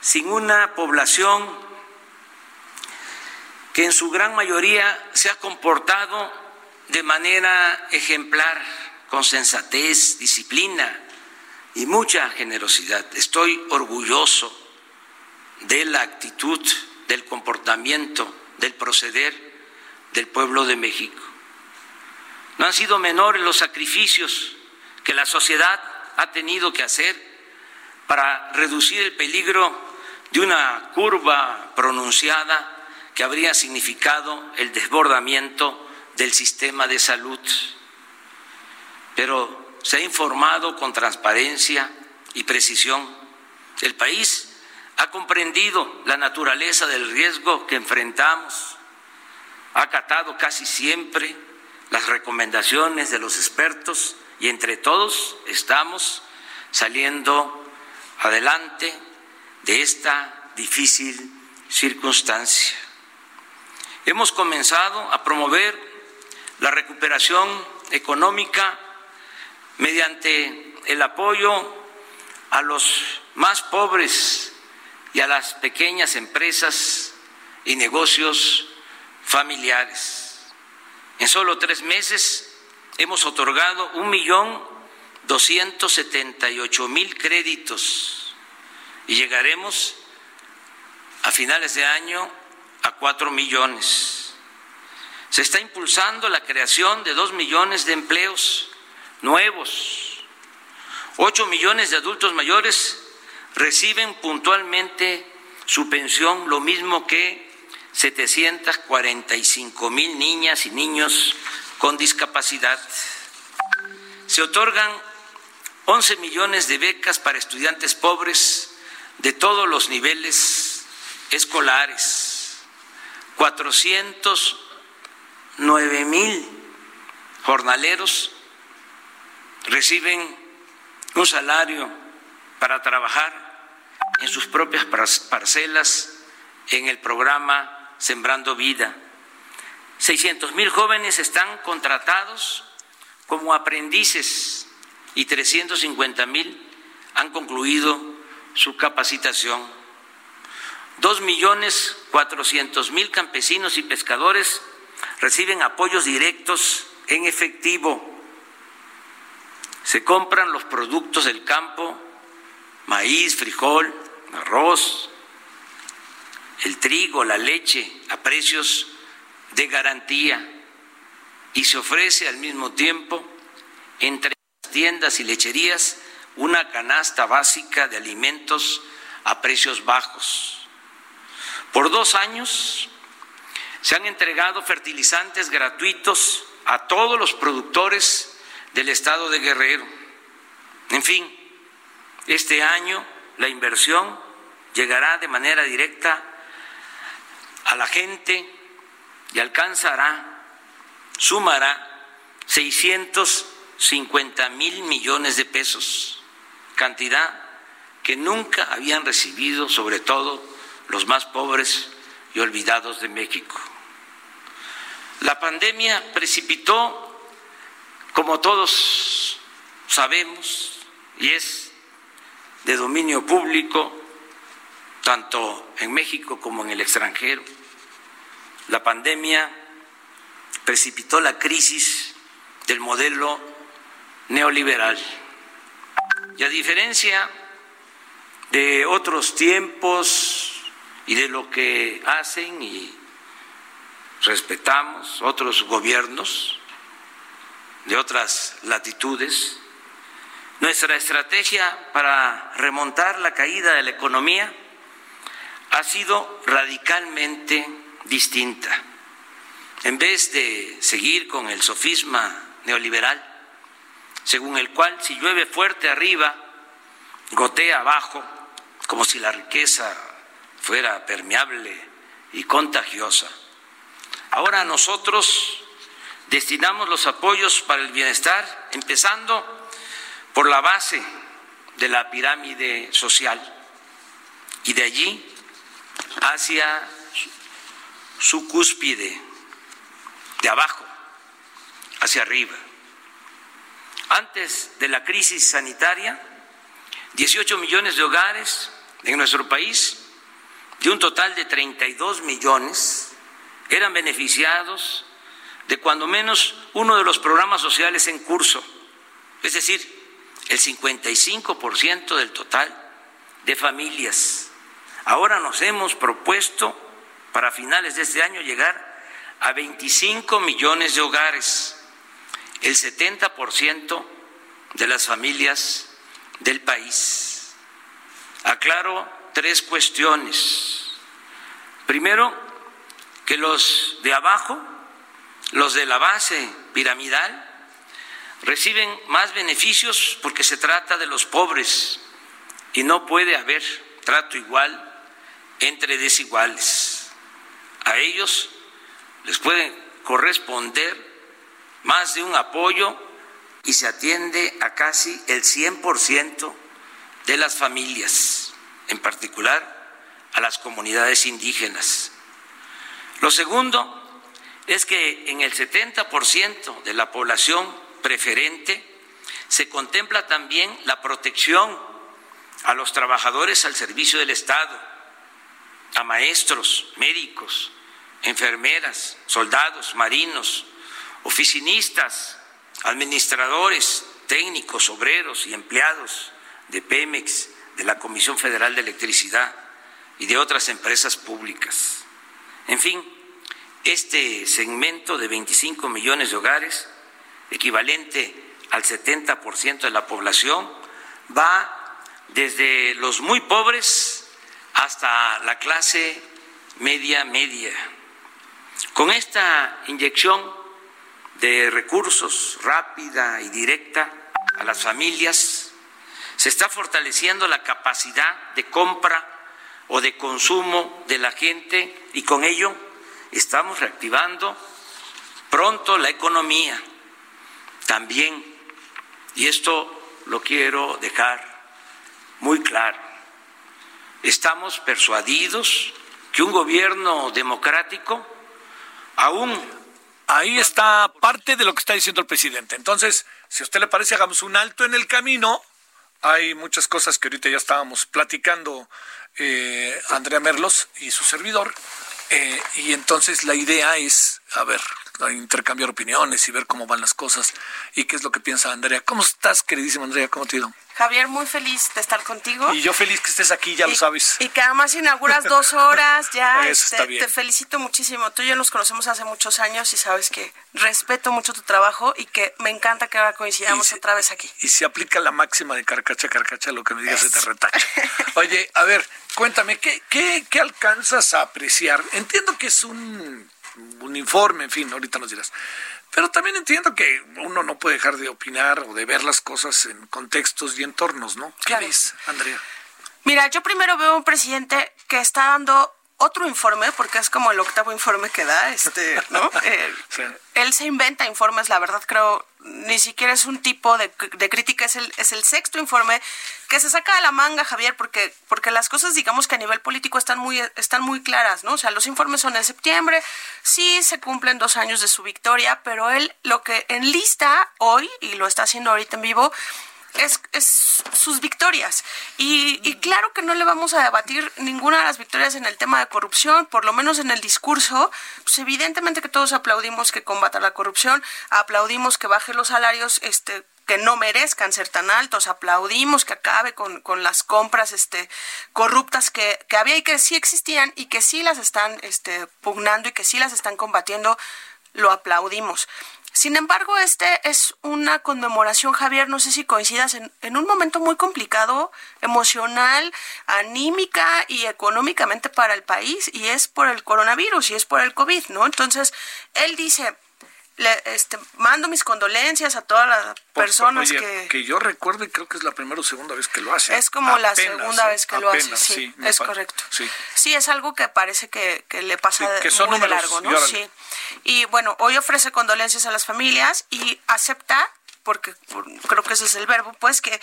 [SPEAKER 8] sin una población que en su gran mayoría se ha comportado de manera ejemplar, con sensatez, disciplina y mucha generosidad. Estoy orgulloso de la actitud, del comportamiento, del proceder del pueblo de México. No han sido menores los sacrificios que la sociedad ha tenido que hacer para reducir el peligro de una curva pronunciada que habría significado el desbordamiento del sistema de salud. Pero se ha informado con transparencia y precisión. El país ha comprendido la naturaleza del riesgo que enfrentamos, ha acatado casi siempre las recomendaciones de los expertos y entre todos estamos saliendo adelante de esta difícil circunstancia. Hemos comenzado a promover la recuperación económica mediante el apoyo a los más pobres y a las pequeñas empresas y negocios familiares. En solo tres meses hemos otorgado un millón doscientos setenta y ocho mil créditos y llegaremos a finales de año a cuatro millones. Se está impulsando la creación de dos millones de empleos nuevos. Ocho millones de adultos mayores reciben puntualmente su pensión, lo mismo que 745 mil niñas y niños con discapacidad. Se otorgan 11 millones de becas para estudiantes pobres de todos los niveles escolares, 409 mil jornaleros reciben un salario para trabajar en sus propias parcelas en el programa Sembrando Vida. 600 mil jóvenes están contratados como aprendices y 350 mil han concluido su capacitación. Dos millones cuatrocientos mil campesinos y pescadores reciben apoyos directos en efectivo. Se compran los productos del campo, maíz, frijol, arroz, el trigo, la leche, a precios de garantía y se ofrece al mismo tiempo entre tiendas y lecherías una canasta básica de alimentos a precios bajos. Por dos años se han entregado fertilizantes gratuitos a todos los productores del estado de Guerrero. En fin, este año la inversión llegará de manera directa a la gente y alcanzará, sumará 600 50 mil millones de pesos, cantidad que nunca habían recibido, sobre todo los más pobres y olvidados de México. La pandemia precipitó, como todos sabemos, y es de dominio público, tanto en México como en el extranjero, la pandemia precipitó la crisis del modelo neoliberal. Y a diferencia de otros tiempos y de lo que hacen y respetamos otros gobiernos de otras latitudes, nuestra estrategia para remontar la caída de la economía ha sido radicalmente distinta. En vez de seguir con el sofisma neoliberal, según el cual si llueve fuerte arriba, gotea abajo, como si la riqueza fuera permeable y contagiosa. Ahora nosotros destinamos los apoyos para el bienestar, empezando por la base de la pirámide social y de allí hacia su cúspide, de abajo hacia arriba. Antes de la crisis sanitaria, 18 millones de hogares en nuestro país, de un total de 32 millones, eran beneficiados de cuando menos uno de los programas sociales en curso, es decir, el 55% del total de familias. Ahora nos hemos propuesto para finales de este año llegar a 25 millones de hogares, el 70% de las familias del país. Aclaro tres cuestiones. Primero, que los de abajo, los de la base piramidal, reciben más beneficios porque se trata de los pobres y no puede haber trato igual entre desiguales. A ellos les puede corresponder más de un apoyo y se atiende a casi el 100% de las familias, en particular a las comunidades indígenas. Lo segundo es que en el 70% de la población preferente se contempla también la protección a los trabajadores al servicio del Estado, a maestros, médicos, enfermeras, soldados, marinos, oficinistas, administradores, técnicos, obreros y empleados de Pemex, de la Comisión Federal de Electricidad y de otras empresas públicas. En fin, este segmento de 25 millones de hogares, equivalente al 70% de la población, va desde los muy pobres hasta la clase media media. Con esta inyección de recursos rápida y directa a las familias, se está fortaleciendo la capacidad de compra o de consumo de la gente y con ello estamos reactivando pronto la economía también. Y esto lo quiero dejar muy claro. Estamos persuadidos que un gobierno democrático aún
[SPEAKER 3] Ahí está parte de lo que está diciendo el presidente. Entonces, si a usted le parece, hagamos un alto en el camino. Hay muchas cosas que ahorita ya estábamos platicando eh, Andrea Merlos y su servidor. Eh, y entonces la idea es, a ver, intercambiar opiniones y ver cómo van las cosas y qué es lo que piensa Andrea. ¿Cómo estás, queridísima Andrea? ¿Cómo te ha ido?
[SPEAKER 12] Javier, muy feliz de estar contigo.
[SPEAKER 3] Y yo feliz que estés aquí, ya lo sabes.
[SPEAKER 12] Y que además inauguras dos horas, ya.
[SPEAKER 3] Eso está bien.
[SPEAKER 12] Te felicito muchísimo. Tú y yo nos conocemos hace muchos años y sabes que respeto mucho tu trabajo y que me encanta que ahora coincidamos otra vez aquí.
[SPEAKER 3] Y se aplica la máxima de carcacha, carcacha, lo que me digas se te retacha. Oye, a ver, cuéntame, ¿qué, qué, qué alcanzas a apreciar? Entiendo que es un, un informe, en fin, ahorita nos dirás. Pero también entiendo que uno no puede dejar de opinar o de ver las cosas en contextos y entornos, ¿no? ¿Qué ves, Andrea?
[SPEAKER 12] Mira, yo primero veo un presidente que está dando otro informe, porque es como el octavo informe que da, este, ¿no? Eh, él se inventa informes, la verdad creo, ni siquiera es un tipo de, crítica, es el, es el sexto informe que se saca de la manga, Javier, porque, porque las cosas, digamos que a nivel político están muy, están muy claras, ¿no? O sea, los informes son en septiembre, sí se cumplen dos años de su victoria, pero él lo que enlista hoy, y lo está haciendo ahorita en vivo, es, es sus victorias. Y, y, claro que no le vamos a debatir ninguna de las victorias en el tema de corrupción, por lo menos en el discurso. Pues evidentemente que todos aplaudimos que combata la corrupción, aplaudimos que baje los salarios este, que no merezcan ser tan altos, aplaudimos que acabe con, con las compras este, corruptas que, que, había y que sí existían y que sí las están este, pugnando y que sí las están combatiendo, lo aplaudimos. Sin embargo, este es una conmemoración, Javier, no sé si coincidas, en, en, un momento muy complicado, emocional, anímica y económicamente para el país, y es por el coronavirus y es por el COVID, ¿no? Entonces, él dice, le, este, mando mis condolencias a todas las personas que...
[SPEAKER 3] Que yo recuerdo y creo que es la primera o segunda vez que lo hace.
[SPEAKER 12] Es como la segunda vez que lo hace, sí, es correcto. Sí. sí. es algo que parece que, que le pasa que son muy largo, ¿no? Sí. Y bueno, hoy ofrece condolencias a las familias y acepta, porque creo que ese es el verbo, pues que,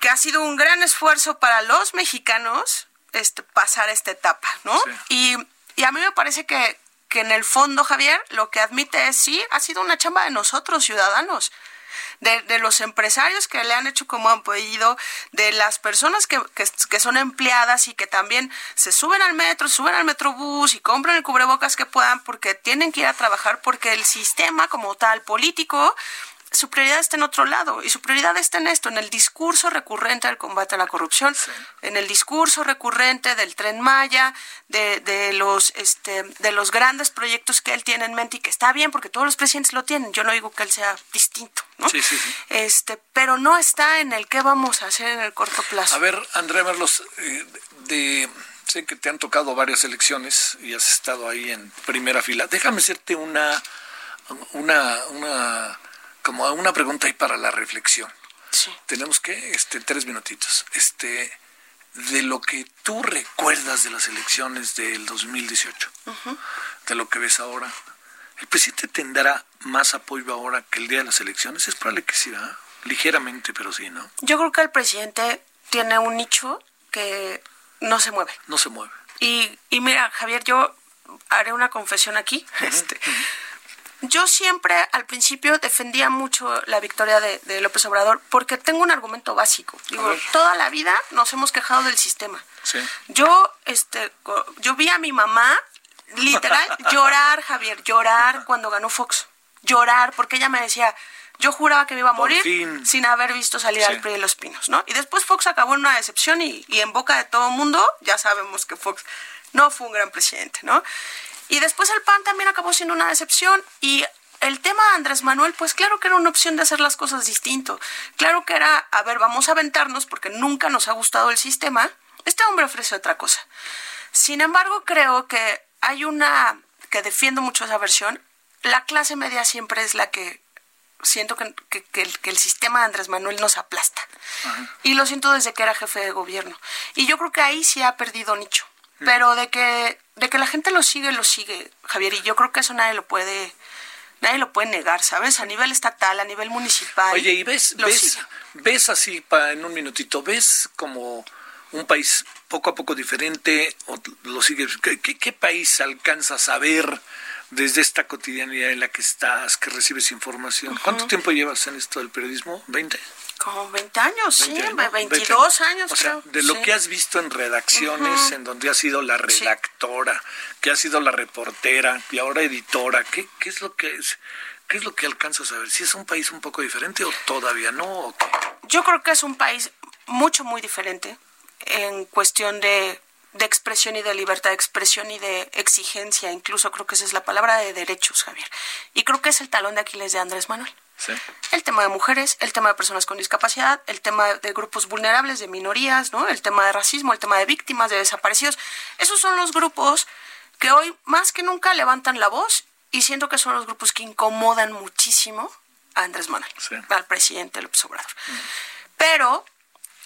[SPEAKER 12] que ha sido un gran esfuerzo para los mexicanos este, pasar esta etapa, ¿no? Y, y a mí me parece que, que en el fondo, Javier, lo que admite es, sí, ha sido una chamba de nosotros, ciudadanos. De, de, los empresarios que le han hecho como han podido, de las personas que, que, que, son empleadas y que también se suben al metro, suben al metrobús y compran el cubrebocas que puedan porque tienen que ir a trabajar, porque el sistema como tal político su prioridad está en otro lado y su prioridad está en esto, en el discurso recurrente al combate a la corrupción, en el discurso recurrente del tren Maya, de, de, los este de los grandes proyectos que él tiene en mente y que está bien porque todos los presidentes lo tienen. Yo no digo que él sea distinto, ¿no? Sí, sí, Este, pero no está en el qué vamos a hacer en el corto plazo.
[SPEAKER 3] A ver, Andrea Merlos, eh, de sé que te han tocado varias elecciones y has estado ahí en primera fila. Déjame hacerte una una una como una pregunta ahí para la reflexión. Sí. Tenemos que, este, tres minutitos. Este, de lo que tú recuerdas de las elecciones del 2018, de lo que ves ahora, ¿el presidente tendrá más apoyo ahora que el día de las elecciones? Es probable que sí, ¿verdad? ligeramente, pero sí, ¿no?
[SPEAKER 12] Yo creo que el presidente tiene un nicho que no se mueve.
[SPEAKER 3] No se mueve.
[SPEAKER 12] Y, y mira, Javier, yo haré una confesión aquí. este, yo siempre al principio defendía mucho la victoria de, López Obrador porque tengo un argumento básico. Digo, toda la vida nos hemos quejado del sistema. Yo, este, yo vi a mi mamá literal llorar, Javier, llorar cuando ganó Fox. Llorar porque ella me decía, yo juraba que me iba a morir sin haber visto salir al PRI de los pinos, ¿no? Y después Fox acabó en una decepción y, y en boca de todo el mundo ya sabemos que Fox no fue un gran presidente, ¿no? Y después el PAN también acabó siendo una decepción y el tema de Andrés Manuel, pues claro que era una opción de hacer las cosas distinto. Claro que era, a ver, vamos a aventarnos porque nunca nos ha gustado el sistema. Este hombre ofrece otra cosa. Sin embargo, creo que hay una que defiendo mucho esa versión. La clase media siempre es la que siento que, el, sistema de Andrés Manuel nos aplasta. Y lo siento desde que era jefe de gobierno. Y yo creo que ahí sí ha perdido nicho. Pero de que de que la gente lo sigue, lo sigue, Javier, y yo creo que eso nadie lo puede nadie lo puede negar, ¿sabes? A nivel estatal, a nivel municipal.
[SPEAKER 3] Oye, y ves ves ves así para en un minutito, ves como un país poco a poco diferente o lo sigue ¿Qué, qué, país alcanzas a ver desde esta cotidianidad en la que estás, que recibes información? ¿Cuánto tiempo llevas en esto del periodismo? ¿20?
[SPEAKER 12] Como 20 años, sí, 22 años.
[SPEAKER 3] O sea, de lo que has visto en redacciones, en donde has sido la redactora, que has sido la reportera y ahora editora, ¿qué, qué es lo que es? ¿Qué es lo que alcanzas a ver? ¿Si es un país un poco diferente o todavía no?
[SPEAKER 12] Yo creo que es un país mucho, muy diferente en cuestión de, de expresión y de libertad de expresión y de exigencia, incluso creo que esa es la palabra de derechos, Javier. Y creo que es el talón de Aquiles de Andrés Manuel. El tema de mujeres, el tema de personas con discapacidad, el tema de grupos vulnerables, de minorías, ¿no? El tema de racismo, el tema de víctimas, de desaparecidos. Esos son los grupos que hoy más que nunca levantan la voz y siento que son los grupos que incomodan muchísimo a Andrés Manuel, al presidente López Obrador. Pero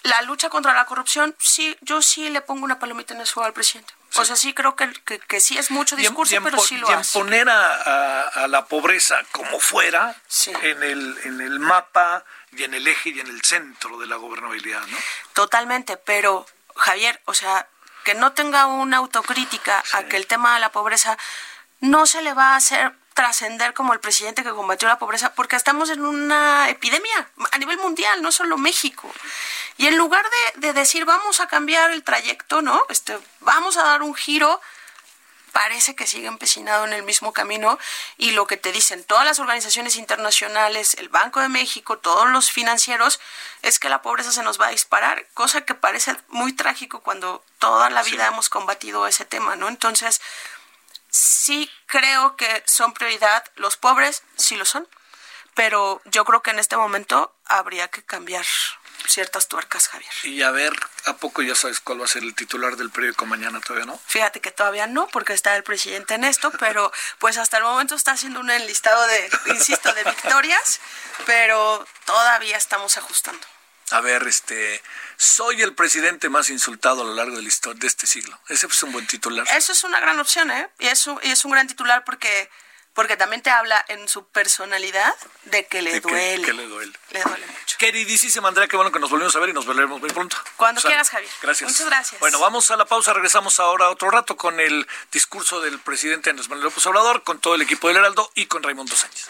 [SPEAKER 12] la lucha contra la corrupción, sí, yo sí le pongo una palomita en el suelo al presidente. O sea, sí creo que, que, sí es mucho discurso, pero sí lo
[SPEAKER 3] y
[SPEAKER 12] hace.
[SPEAKER 3] poner a, a, la pobreza como fuera en, el, en el mapa y en el eje y en el centro de la gobernabilidad, ¿no?
[SPEAKER 12] Totalmente, pero Javier, o sea, que no tenga una autocrítica a que el tema de la pobreza no se le va a hacer trascender como el presidente que combatió la pobreza, porque estamos en una epidemia a nivel mundial, no solo México. Y en lugar de, de decir vamos a cambiar el trayecto, ¿no? Este, vamos a dar un giro, parece que sigue empecinado en el mismo camino y lo que te dicen todas las organizaciones internacionales, el Banco de México, todos los financieros, es que la pobreza se nos va a disparar, cosa que parece muy trágico cuando toda la vida hemos combatido ese tema, ¿no? Entonces, sí creo que son prioridad los pobres, sí lo son, pero yo creo que en este momento habría que cambiar ciertas tuercas, Javier.
[SPEAKER 3] Y a ver, ¿a poco ya sabes cuál va a ser el titular del periódico mañana? ¿Todavía no?
[SPEAKER 12] Fíjate que todavía no, porque está el presidente en esto, pero pues hasta el momento está haciendo un enlistado de, insisto, de victorias, pero todavía estamos ajustando.
[SPEAKER 3] A ver, este, soy el presidente más insultado a lo largo de, la historia, de este siglo. Ese es un buen titular.
[SPEAKER 12] Eso es una gran opción, ¿eh? Y es un, y es un gran titular porque porque también te habla en su personalidad de que le duele.
[SPEAKER 3] Que, le duele.
[SPEAKER 12] Le duele mucho.
[SPEAKER 3] Queridísima Andrea, qué bueno que nos volvemos a ver y nos veremos muy pronto.
[SPEAKER 12] Cuando quieras, Javier.
[SPEAKER 3] Gracias.
[SPEAKER 12] Muchas gracias.
[SPEAKER 3] Bueno, vamos a la pausa, regresamos ahora otro rato con el discurso del presidente Andrés Manuel López Obrador, con todo el equipo del Heraldo y con Raimundo Sánchez.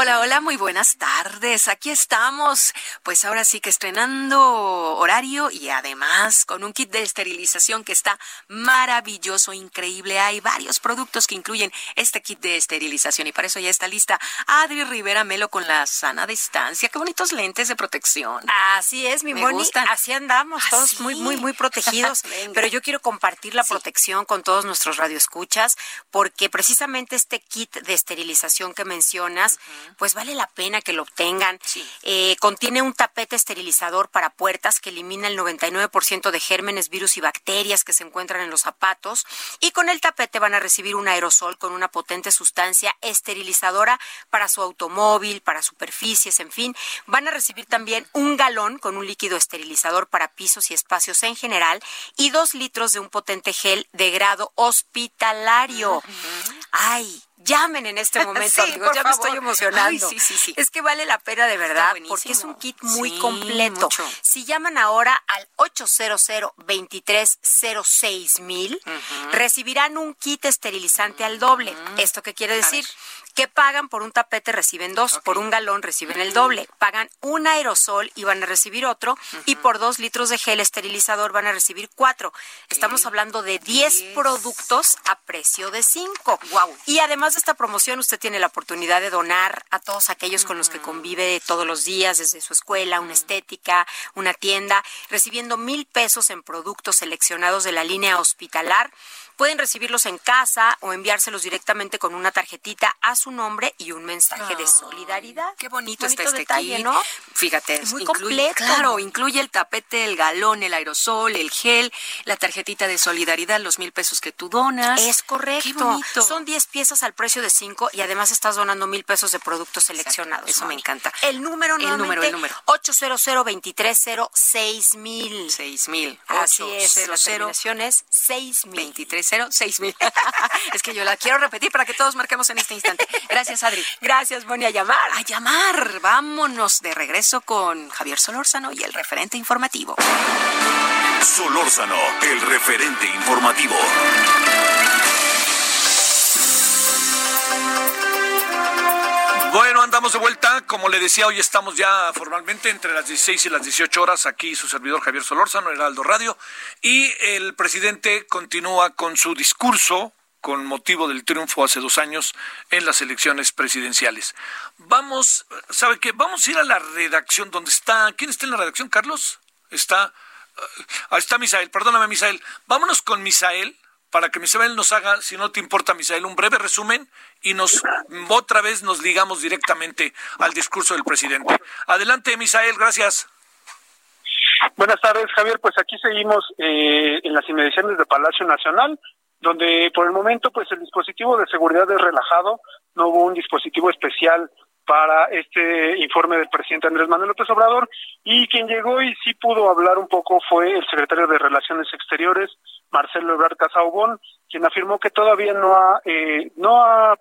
[SPEAKER 13] Hola, hola, muy buenas tardes. Aquí estamos, pues ahora sí que estrenando horario y además con un kit de esterilización que está maravilloso, increíble. Hay varios productos que incluyen este kit de esterilización y para eso ya está lista Adri Rivera Melo con la sana distancia. Qué bonitos lentes de protección.
[SPEAKER 14] Así es, mi Moni. Así andamos, todos muy, muy, muy protegidos. Pero yo quiero compartir la protección con todos nuestros radioescuchas porque precisamente este kit de esterilización que mencionas, pues vale la pena que lo obtengan. Eh, contiene un tapete esterilizador para puertas que elimina el 99% de gérmenes, virus y bacterias que se encuentran en los zapatos. Y con el tapete van a recibir un aerosol con una potente sustancia esterilizadora para su automóvil, para superficies, en fin. Van a recibir también un galón con un líquido esterilizador para pisos y espacios en general y dos litros de un potente gel de grado hospitalario. Ay, llamen en este momento, amigos. Ya me estoy emocionando.
[SPEAKER 13] sí, sí, sí.
[SPEAKER 14] Es que vale la pena de verdad porque es un kit muy completo. Si llaman ahora al 800 2306 mil, recibirán un kit esterilizante al doble. ¿Esto qué quiere decir? Que pagan por un tapete reciben dos, por un galón reciben el doble, pagan un aerosol y van a recibir otro, y por dos litros de gel esterilizador van a recibir cuatro. Estamos hablando de 10 productos a precio de cinco.
[SPEAKER 13] Wow.
[SPEAKER 14] Y además de esta promoción, usted tiene la oportunidad de donar a todos aquellos con los que convive todos los días, desde su escuela, una estética, una tienda, recibiendo mil pesos en productos seleccionados de la línea hospitalar. Pueden recibirlos en casa o enviárselos directamente con una tarjetita a su nombre y un mensaje de solidaridad.
[SPEAKER 13] Qué bonito, está
[SPEAKER 14] este detalle, ¿no?
[SPEAKER 13] Fíjate,
[SPEAKER 14] es muy completo.
[SPEAKER 13] Claro, incluye el tapete, el galón, el aerosol, el gel, la tarjetita de solidaridad, los mil pesos que tú donas.
[SPEAKER 14] Es correcto.
[SPEAKER 13] Qué bonito.
[SPEAKER 14] Son 10 piezas al precio de 5 y además estás donando mil pesos de productos seleccionados.
[SPEAKER 13] Eso me encanta.
[SPEAKER 14] El número
[SPEAKER 13] el número, el número.
[SPEAKER 14] 800 230 6000
[SPEAKER 13] 6000
[SPEAKER 14] Así es, la terminación es 6000
[SPEAKER 13] 2306000 es que yo la quiero repetir para que todos marquemos en este instante. Gracias, Adri.
[SPEAKER 14] Gracias, Moni, a llamar.
[SPEAKER 13] A llamar. Vámonos de regreso con Javier Solórzano y el referente informativo.
[SPEAKER 2] Solórzano, el referente informativo.
[SPEAKER 3] Bueno, andamos de vuelta. Como le decía, hoy estamos ya formalmente entre las 16 y las 18 horas. Aquí su servidor Javier Solórzano, Heraldo Radio. Y el presidente continúa con su discurso con motivo del triunfo hace dos años en las elecciones presidenciales. Vamos, ¿sabe qué? Vamos a ir a la redacción donde está. ¿Quién está en la redacción, Carlos? Está. Ahí está Misael, perdóname, Misael. Vámonos con Misael para que Misael nos haga, si no te importa, Misael, un breve resumen y nos otra vez nos ligamos directamente al discurso del presidente. Adelante, Misael, gracias.
[SPEAKER 9] Buenas tardes, Javier. Pues aquí seguimos eh, en las inmediaciones de Palacio Nacional, donde por el momento, pues el dispositivo de seguridad es relajado. No hubo un dispositivo especial para este informe del presidente Andrés Manuel López Obrador y quien llegó y sí pudo hablar un poco fue el secretario de Relaciones Exteriores, Marcelo Ebrard Casaubon, quien afirmó que todavía no ha, eh, no ha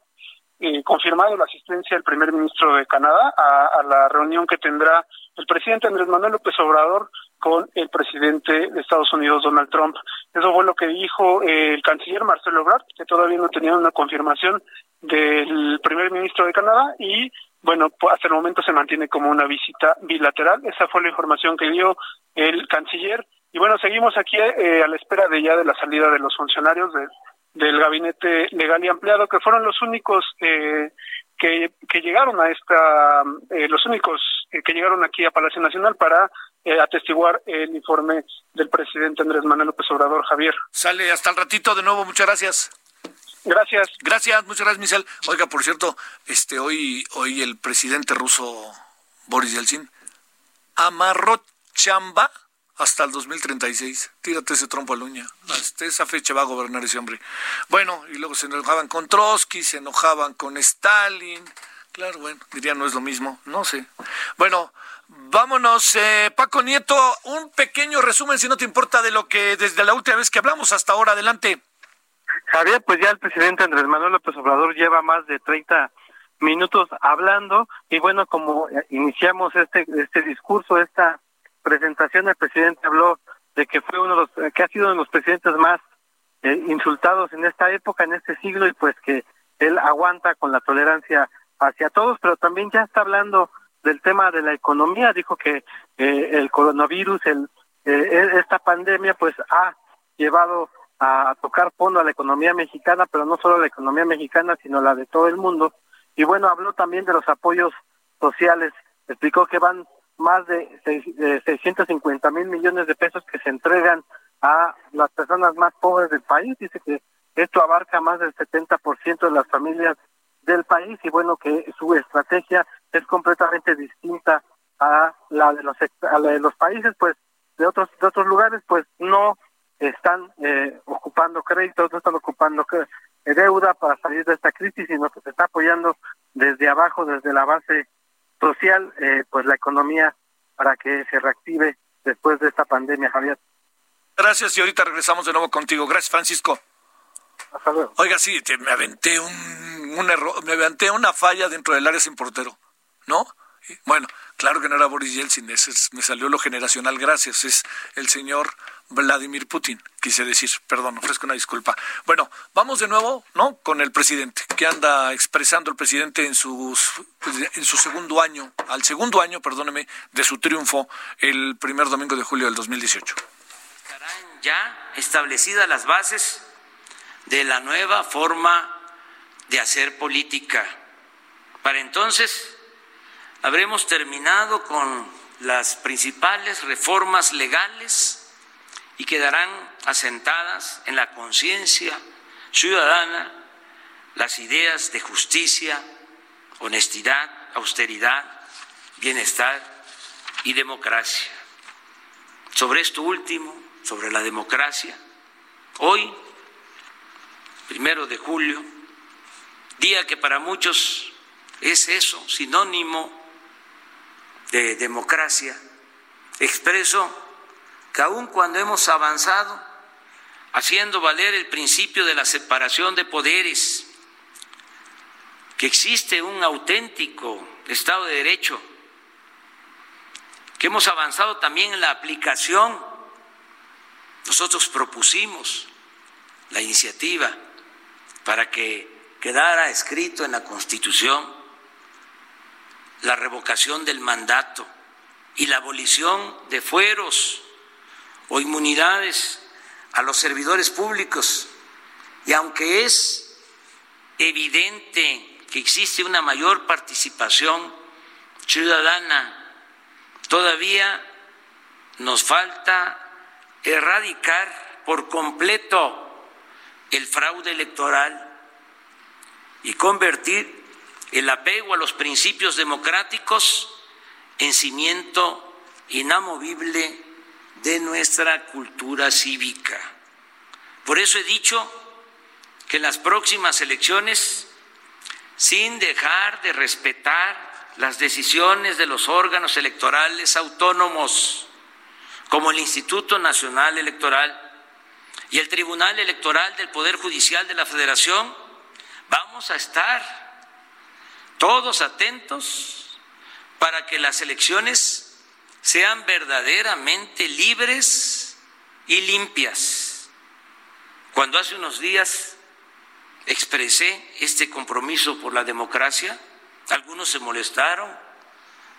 [SPEAKER 9] eh, confirmado la asistencia del primer ministro de Canadá a, la reunión que tendrá el presidente Andrés Manuel López Obrador con el presidente de Estados Unidos, Donald Trump. Eso fue lo que dijo eh, el canciller Marcelo Ebrard, que todavía no tenía una confirmación del primer ministro de Canadá y bueno, pues, hasta el momento se mantiene como una visita bilateral. Esa fue la información que dio el canciller. Y bueno, seguimos aquí eh, a la espera de ya de la salida de los funcionarios del gabinete legal y ampliado, que fueron los únicos eh, que, que, llegaron a esta, eh, los únicos que llegaron aquí a Palacio Nacional para atestiguar el informe del presidente Andrés Manuel López Obrador, Javier.
[SPEAKER 3] Sale hasta el ratito de nuevo, muchas gracias.
[SPEAKER 9] Gracias.
[SPEAKER 3] Gracias, muchas gracias, Michelle. Oiga, por cierto, este hoy, hoy el presidente ruso Boris Yeltsin amarró chamba hasta el 2036. Tírate ese trompo a la uña. Hasta esa fecha va a gobernar ese hombre. Bueno, y luego se enojaban con Trotsky, se enojaban con Stalin. Claro, bueno, diría no es lo mismo, no sé. Bueno, vámonos, eh, Paco Nieto, un pequeño resumen, si no te importa, de lo que desde la última vez que hablamos hasta ahora, adelante.
[SPEAKER 10] Javier, pues ya el presidente Andrés Manuel López Obrador lleva más de 30 minutos hablando y bueno, como iniciamos este este discurso, esta presentación, el presidente habló de que fue uno de los que ha sido uno de los presidentes más eh, insultados en esta época, en este siglo y pues que él aguanta con la tolerancia hacia todos, pero también ya está hablando del tema de la economía, dijo que eh, el coronavirus, el eh, esta pandemia pues ha llevado a tocar fondo a la economía mexicana, pero no solo a la economía mexicana, sino la de todo el mundo. Y bueno, habló también de los apoyos sociales, explicó que van más de 650 mil millones de pesos que se entregan a las personas más pobres del país. Dice que esto abarca más del 70% de las familias del país y bueno, que su estrategia es completamente distinta a la de los a la de los países pues de otros de otros lugares pues no están eh, ocupando créditos, no están ocupando deuda para salir de esta crisis, sino que se está apoyando desde abajo, desde la base social, eh, pues la economía para que se reactive después de esta pandemia, Javier.
[SPEAKER 3] Gracias y ahorita regresamos de nuevo contigo. Gracias, Francisco.
[SPEAKER 10] Hasta luego.
[SPEAKER 3] Oiga, sí, me aventé un, un error, me aventé una falla dentro del área sin portero, ¿no? Bueno, claro que no era Boris Yeltsin, me salió lo generacional, gracias, es el señor Vladimir Putin, quise decir, perdón, ofrezco una disculpa. Bueno, vamos de nuevo, ¿no? Con el presidente, que anda expresando el presidente en sus en su segundo año, al segundo año, perdóneme, de su triunfo el primer domingo de julio del 2018.
[SPEAKER 8] Estarán ya establecidas las bases de la nueva forma de hacer política. Para entonces habremos terminado con las principales reformas legales y quedarán asentadas en la conciencia ciudadana las ideas de justicia, honestidad, austeridad, bienestar y democracia. Sobre esto último, sobre la democracia, hoy, primero de julio, día que para muchos es eso, sinónimo de democracia, expreso que aun cuando hemos avanzado haciendo valer el principio de la separación de poderes, que existe un auténtico Estado de Derecho, que hemos avanzado también en la aplicación, nosotros propusimos la iniciativa para que quedara escrito en la Constitución la revocación del mandato y la abolición de fueros o inmunidades a los servidores públicos. Y aunque es evidente que existe una mayor participación ciudadana, todavía nos falta erradicar por completo el fraude electoral y convertir el apego a los principios democráticos en cimiento inamovible de nuestra cultura cívica. Por eso he dicho que en las próximas elecciones, sin dejar de respetar las decisiones de los órganos electorales autónomos, como el Instituto Nacional Electoral y el Tribunal Electoral del Poder Judicial de la Federación, vamos a estar todos atentos para que las elecciones sean verdaderamente libres y limpias. Cuando hace unos días expresé este compromiso por la democracia, algunos se molestaron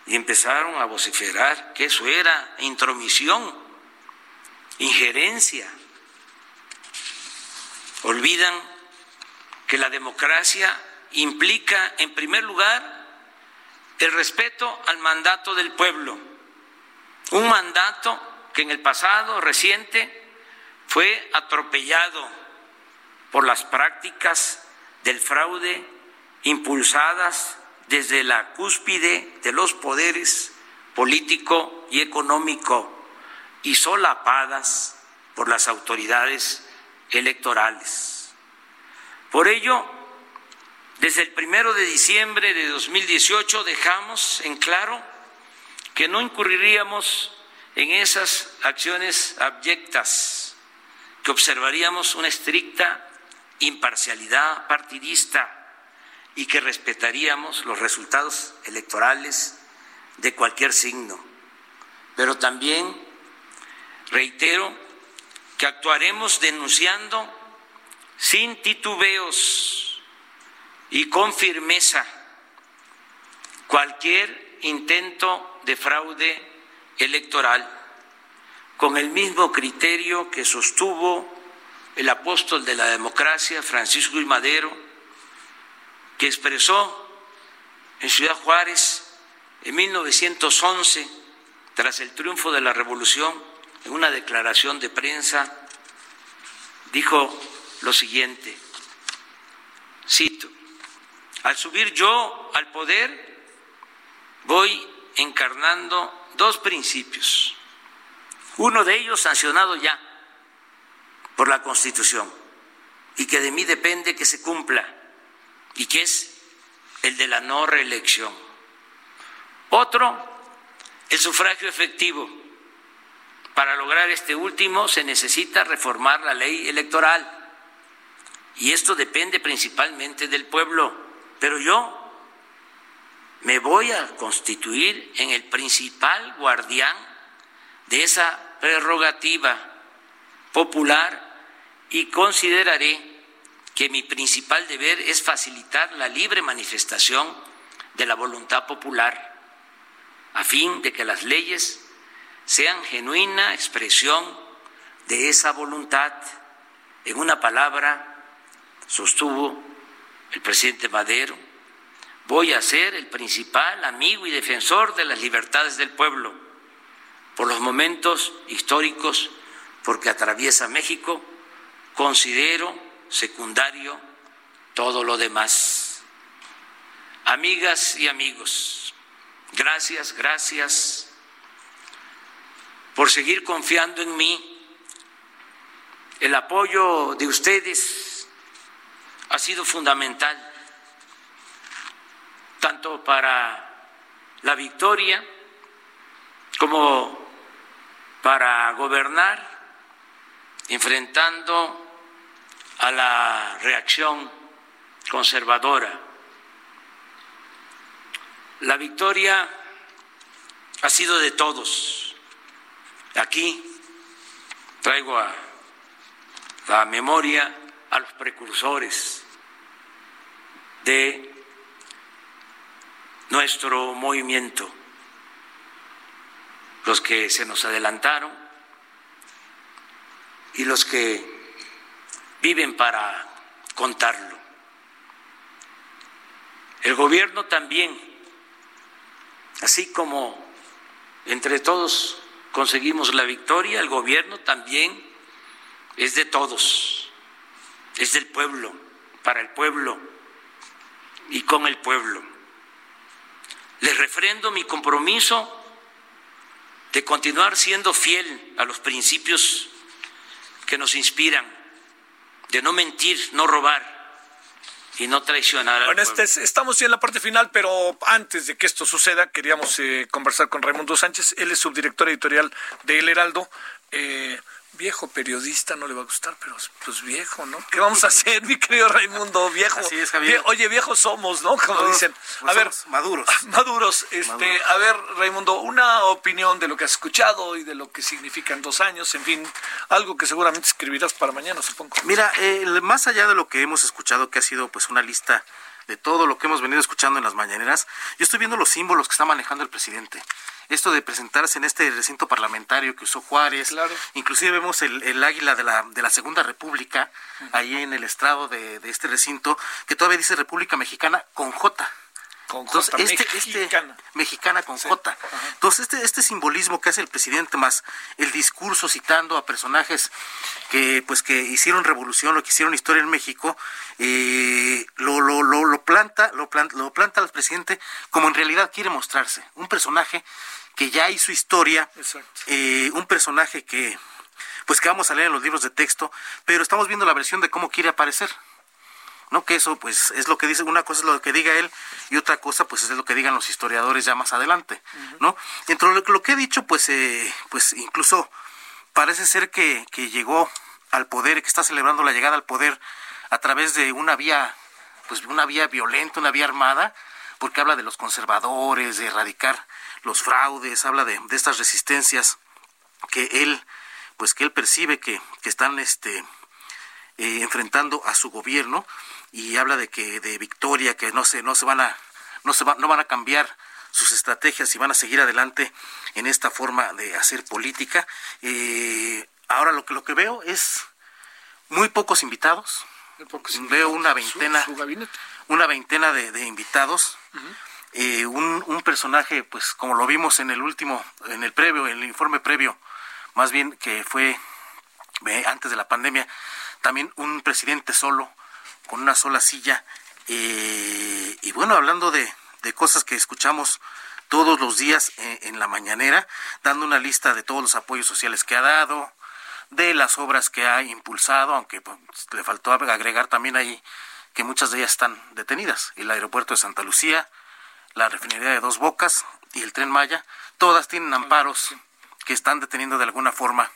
[SPEAKER 8] y empezaron a vociferar que eso era intromisión, injerencia. Olvidan que la democracia implica, en primer lugar, el respeto al mandato del pueblo, un mandato que en el pasado reciente fue atropellado por las prácticas del fraude impulsadas desde la cúspide de los poderes político y económico y solapadas por las autoridades electorales. Por ello, desde el primero de diciembre de 2018 dejamos en claro que no incurriríamos en esas acciones abyectas, que observaríamos una estricta imparcialidad partidista y que respetaríamos los resultados electorales de cualquier signo. Pero también reitero que actuaremos denunciando sin titubeos y con firmeza cualquier intento de fraude electoral con el mismo criterio que sostuvo el apóstol de la democracia, Francisco y Madero, que expresó en Ciudad Juárez en 1911, tras el triunfo de la revolución, en una declaración de prensa, dijo lo siguiente, cito, al subir yo al poder, voy encarnando dos principios. Uno de ellos sancionado ya por la Constitución y que de mí depende que se cumpla y que es el de la no reelección. Otro, el sufragio efectivo. Para lograr este último se necesita reformar la ley electoral y esto depende principalmente del pueblo pero yo me voy a constituir en el principal guardián de esa prerrogativa popular y consideraré que mi principal deber es facilitar la libre manifestación de la voluntad popular a fin de que las leyes sean genuina expresión de esa voluntad. En una palabra, sostuvo el presidente Madero, voy a ser el principal amigo y defensor de las libertades del pueblo por los momentos históricos porque atraviesa México, considero secundario todo lo demás. Amigas y amigos, gracias, gracias por seguir confiando en mí. El apoyo de ustedes ha sido fundamental tanto para la victoria como para gobernar enfrentando a la reacción conservadora. La victoria ha sido de todos. Aquí traigo a la memoria a los precursores de nuestro movimiento, los que se nos adelantaron y los que viven para contarlo. El gobierno también, así como entre todos conseguimos la victoria, el gobierno también es de todos es del pueblo, para el pueblo y con el pueblo. Les refrendo mi compromiso de continuar siendo fiel a los principios que nos inspiran, de no mentir, no robar y no traicionar.
[SPEAKER 3] Bueno, este estamos ya en la parte final, pero antes de que esto suceda, queríamos eh, conversar con Raimundo Sánchez. Él es subdirector editorial de El Heraldo. Eh, viejo periodista no le va a gustar, pero pues viejo, ¿no? ¿Qué vamos a hacer, mi querido Raimundo? Viejo.
[SPEAKER 15] Así es, Javier.
[SPEAKER 3] oye, viejos somos, ¿no? Como dicen.
[SPEAKER 15] Pues
[SPEAKER 3] a ver,
[SPEAKER 15] maduros.
[SPEAKER 3] Maduros. Este, a ver, Raimundo, una opinión de lo que has escuchado y de lo que significan dos años, en fin, algo que seguramente escribirás para mañana, supongo.
[SPEAKER 15] Mira, eh, más allá de lo que hemos escuchado, que ha sido pues una lista de todo lo que hemos venido escuchando en las mañaneras, yo estoy viendo los símbolos que está manejando el presidente esto de presentarse en este recinto parlamentario que usó Juárez. Inclusive vemos el, águila de la, de la Segunda República ahí en el estrado de, de este recinto, que todavía dice República Mexicana con J.
[SPEAKER 3] Con Entonces, este,
[SPEAKER 15] este, mexicana. mexicana con J. Entonces, este, este simbolismo que hace el presidente, más el discurso citando a personajes que, pues, que hicieron revolución, lo que hicieron historia en México, eh, lo, lo, lo, lo, planta, lo, planta, lo planta al presidente como en realidad quiere mostrarse. Un personaje que ya hizo historia, eh, un personaje que, pues, que vamos a leer en los libros de texto, pero estamos viendo la versión de cómo quiere aparecer. ¿no? Que eso pues es lo que dice, una cosa es lo que diga él y otra cosa pues es lo que digan los historiadores ya más adelante, ¿no? Entre lo, lo, que he dicho pues eh, pues incluso parece ser que, que llegó al poder, que está celebrando la llegada al poder a través de una vía pues una vía violenta, una vía armada, porque habla de los conservadores, de erradicar los fraudes, habla de, de estas resistencias que él pues que él percibe que, que están este eh, enfrentando a su gobierno y habla de que de victoria, que no se, no se van a, no se no van a cambiar sus estrategias y van a seguir adelante en esta forma de hacer política. Eh, ahora lo que lo que veo es muy pocos invitados. Veo una veintena, una veintena de, invitados. Un, un, personaje, pues como lo vimos en el último, en el previo, en el informe previo, más bien que fue antes de la pandemia, también un presidente solo, con una sola silla. Eh, y bueno, hablando de, cosas que escuchamos todos los días eh, en, la mañanera, dando una lista de todos los apoyos sociales que ha dado, de las obras que ha impulsado, aunque pues, le faltó agregar también ahí que muchas de ellas están detenidas. El aeropuerto de Santa Lucía, la refinería de Dos Bocas y el tren Maya, todas tienen amparos que están deteniendo de alguna forma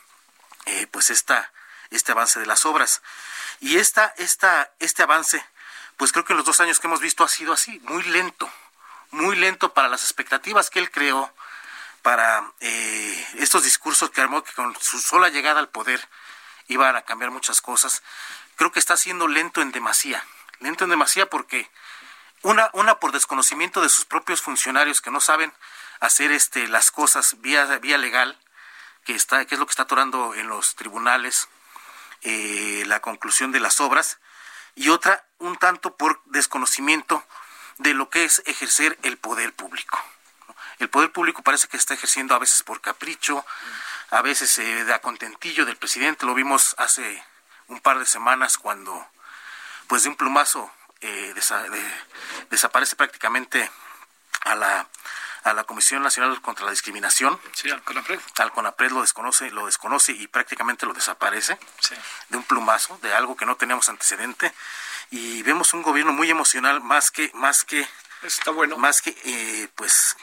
[SPEAKER 15] eh, pues esta, este avance de las obras. Y esta, esta, este avance, pues creo que en los dos años que hemos visto ha sido así, muy lento, muy lento para las expectativas que él creó, para eh, estos discursos que armó que con su sola llegada al poder iban a cambiar muchas cosas. Creo que está siendo lento en demasía, lento en demasía porque una, una por desconocimiento de sus propios funcionarios que no saben hacer este las cosas vía, vía legal, que está, que es lo que está atorando en los tribunales, eh, la conclusión de las obras y otra un tanto por desconocimiento de lo que es ejercer el poder público. El poder público parece que está ejerciendo a veces por capricho, a veces eh, da contentillo del presidente. Lo vimos hace un par de semanas cuando, pues de un plumazo, eh, desaparece prácticamente a la a la Comisión Nacional contra la Discriminación.
[SPEAKER 3] Sí, al CONAPRED.
[SPEAKER 15] Al CONAPRED lo desconoce, lo desconoce y prácticamente lo desaparece de un plumazo, de algo que no teníamos antecedente. Y vemos un gobierno muy emocional, más que, más que,
[SPEAKER 3] Está bueno.
[SPEAKER 15] más que, eh, pues,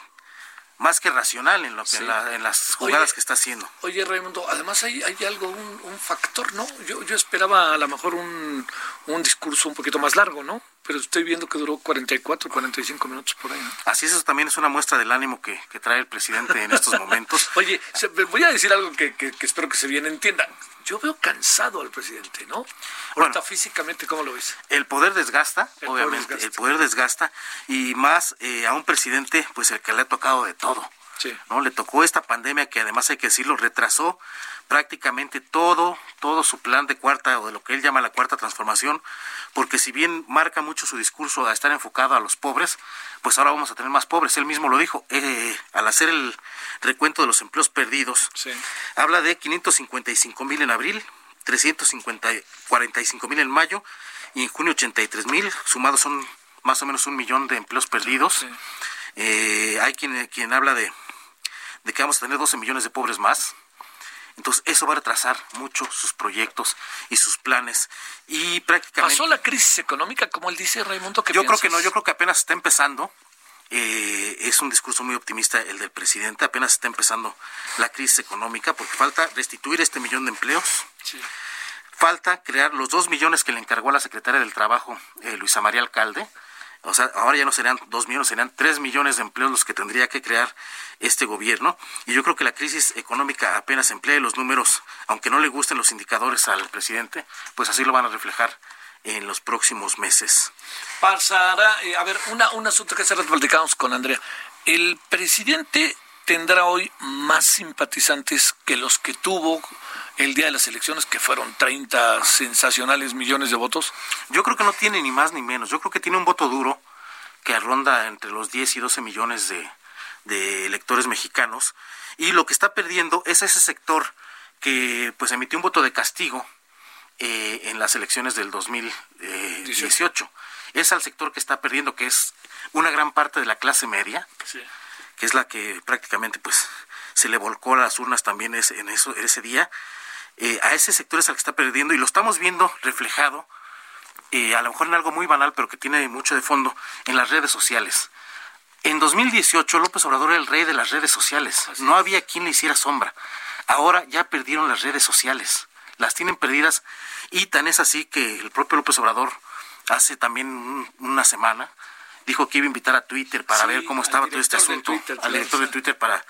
[SPEAKER 15] más que racional en, lo que, en, las jugadas que está haciendo.
[SPEAKER 3] Oye, Raimundo, además hay, hay algo, un, un, factor, ¿no? Yo, yo esperaba a lo mejor un, un discurso un poquito más largo, ¿no? Pero estoy viendo que duró 44, 45 minutos por ahí.
[SPEAKER 15] Así es, eso también es una muestra del ánimo que, que trae el presidente en estos momentos.
[SPEAKER 3] Oye, voy a decir algo que, que, que espero que se bien entienda yo veo cansado al presidente, ¿no? Ahorita físicamente, ¿cómo lo ves?
[SPEAKER 15] El poder desgasta, obviamente, el poder desgasta, y más eh, a un presidente, pues el que le ha tocado de todo. Sí. ¿no? Le tocó esta pandemia que además hay que decirlo, retrasó prácticamente todo, todo su plan de cuarta o de lo que él llama la cuarta transformación, porque si bien marca mucho su discurso a estar enfocado a los pobres, pues ahora vamos a tener más pobres. Él mismo lo dijo, eh, al hacer el recuento de los empleos perdidos, habla de 555 mil en abril, 345 mil en mayo y en junio 83 mil, sumados son más o menos un millón de empleos perdidos. Eh, hay quien, quien habla de, de que vamos a tener 12 millones de pobres más. Entonces, eso va a retrasar mucho sus proyectos y sus planes. Y prácticamente.
[SPEAKER 3] ¿Pasó la crisis económica, como él dice, Raimundo?
[SPEAKER 15] yo creo que no, yo creo que apenas está empezando. Eh, es un discurso muy optimista el del presidente. Apenas está empezando la crisis económica porque falta restituir este millón de empleos. Falta crear los dos millones que le encargó a la secretaria del Trabajo, eh, Luisa María Alcalde o sea, ahora ya no serían dos millones, serían tres millones de empleos los que tendría que crear este gobierno. Y yo creo que la crisis económica apenas emplee los números, aunque no le gusten los indicadores al presidente, pues así lo van a reflejar en los próximos meses.
[SPEAKER 3] Pasará, eh, a ver, una, un asunto que se platicamos con Andrea. El presidente tendrá hoy más simpatizantes que los que tuvo el día de las elecciones, que fueron 30 sensacionales millones de votos?
[SPEAKER 15] Yo creo que no tiene ni más ni menos. Yo creo que tiene un voto duro que ronda entre los 10 y 12 millones de, electores mexicanos. Y lo que está perdiendo es ese sector que pues emitió un voto de castigo eh, en las elecciones del 2018. Es al sector que está perdiendo, que es una gran parte de la clase media, que es la que prácticamente pues se le volcó a las urnas también en eso, ese día eh, a ese sector es al que está perdiendo y lo estamos viendo reflejado, eh, a lo mejor en algo muy banal, pero que tiene mucho de fondo, en las redes sociales. En 2018 López Obrador era el rey de las redes sociales. no había quien le hiciera sombra. Ahora ya perdieron las redes sociales. Las tienen perdidas y tan es así que el propio López Obrador hace también una semana dijo que iba a invitar a Twitter para ver cómo estaba todo este asunto, al director de Twitter para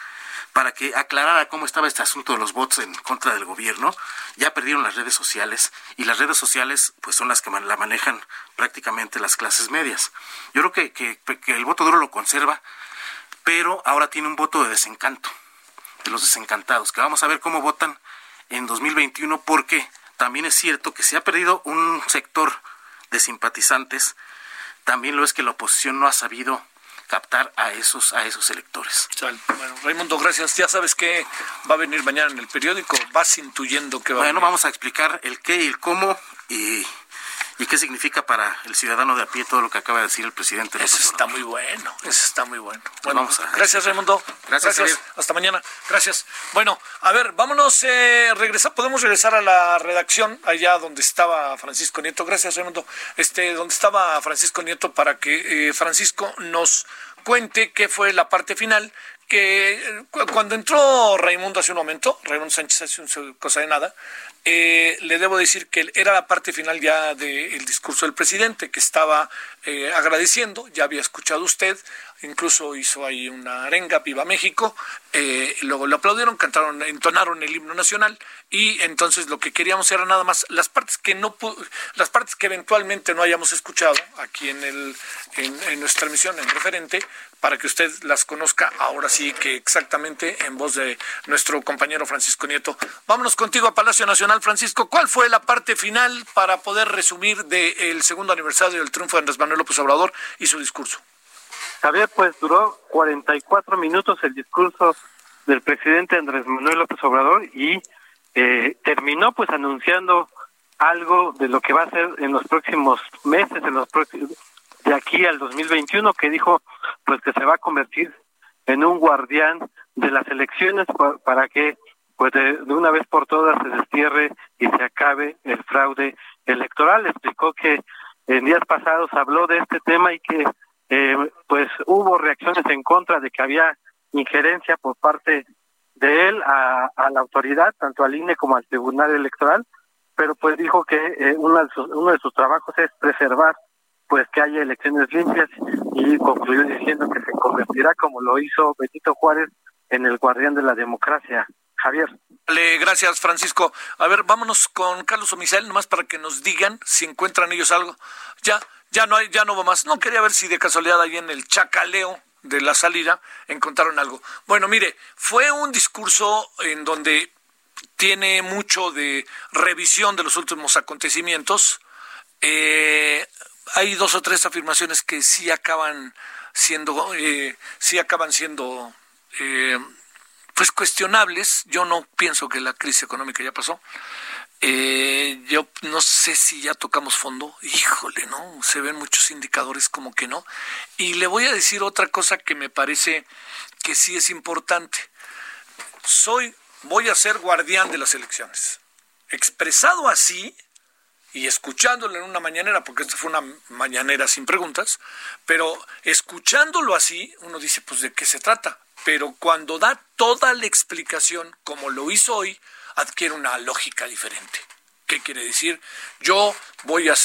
[SPEAKER 15] para que aclarara cómo estaba este asunto de los bots en contra del gobierno. Ya perdieron las redes sociales y las redes sociales pues son las que la manejan prácticamente las clases medias. Yo creo que, que, que el voto duro lo conserva, pero ahora tiene un voto de desencanto, de los desencantados, que vamos a ver cómo votan en 2021 porque también es cierto que se ha perdido un sector de simpatizantes, también lo es que la oposición no ha sabido captar a esos a esos electores.
[SPEAKER 3] Bueno, Raimundo, gracias. Ya sabes que va a venir mañana en el periódico. Vas intuyendo que va
[SPEAKER 15] Bueno, vamos a explicar el qué y el cómo y ¿Y qué significa para el ciudadano de a pie todo lo que acaba de decir el presidente?
[SPEAKER 3] Eso está muy bueno, eso está muy bueno. Bueno, vamos a, gracias Raimundo. Gracias. Hasta mañana. Gracias. Bueno, a ver, vámonos, eh, regresar, podemos regresar a la redacción, allá donde estaba Francisco Nieto. Gracias Raimundo. Este, donde estaba Francisco Nieto para que eh, Francisco nos cuente qué fue la parte final que cuando entró Raimundo hace un momento, Raimundo Sánchez hace una cosa de nada, eh, le debo decir que era la parte final ya del discurso del presidente, que estaba eh, agradeciendo, ya había escuchado usted, incluso hizo ahí una arenga, Viva México, eh, luego lo aplaudieron, cantaron, entonaron el himno nacional y entonces lo que queríamos era nada más las partes que no las partes que eventualmente no hayamos escuchado aquí en el en, nuestra emisión en referente para que usted las conozca ahora sí que exactamente en voz de nuestro compañero Francisco Nieto. Vámonos contigo a Palacio Nacional, Francisco. ¿Cuál fue la parte final para poder resumir del segundo aniversario del triunfo de Andrés Manuel López Obrador y su discurso?
[SPEAKER 10] Javier, pues duró 44 minutos el discurso del presidente Andrés Manuel López Obrador y eh, terminó pues anunciando algo de lo que va a ser en los próximos meses, en los próximos de aquí al 2021, que dijo pues que se va a convertir en un guardián de las elecciones para que pues de, una vez por todas se destierre y se acabe el fraude electoral. Explicó que en días pasados habló de este tema y que eh, pues hubo reacciones en contra de que había injerencia por parte de él a, la autoridad, tanto al INE como al Tribunal Electoral, pero pues dijo que eh, de sus, uno de sus trabajos es preservar pues que haya elecciones limpias y concluyó diciendo que se convertirá como lo hizo Benito Juárez en el guardián de la democracia. Javier.
[SPEAKER 3] gracias, Francisco. A ver, vámonos con Carlos Omisael, nomás para que nos digan si encuentran ellos algo. Ya, ya no hay, ya no hubo más. No quería ver si de casualidad ahí en el chacaleo de la salida encontraron algo. Bueno, mire, fue un discurso en donde tiene mucho de revisión de los últimos acontecimientos. Eh, hay dos o tres afirmaciones que sí acaban siendo, eh, sí acaban siendo, eh, pues cuestionables. Yo no pienso que la crisis económica ya pasó. Eh, yo no sé si ya tocamos fondo. Híjole, ¿no? Se ven muchos indicadores como que no. Y le voy a decir otra cosa que me parece que sí es importante. Soy, voy a ser guardián de las elecciones. Expresado así, y escuchándolo en una mañanera, porque esta fue una mañanera sin preguntas, pero escuchándolo así, uno dice, pues de qué se trata. Pero cuando da toda la explicación, como lo hizo hoy, adquiere una lógica diferente. ¿Qué quiere decir? Yo voy a...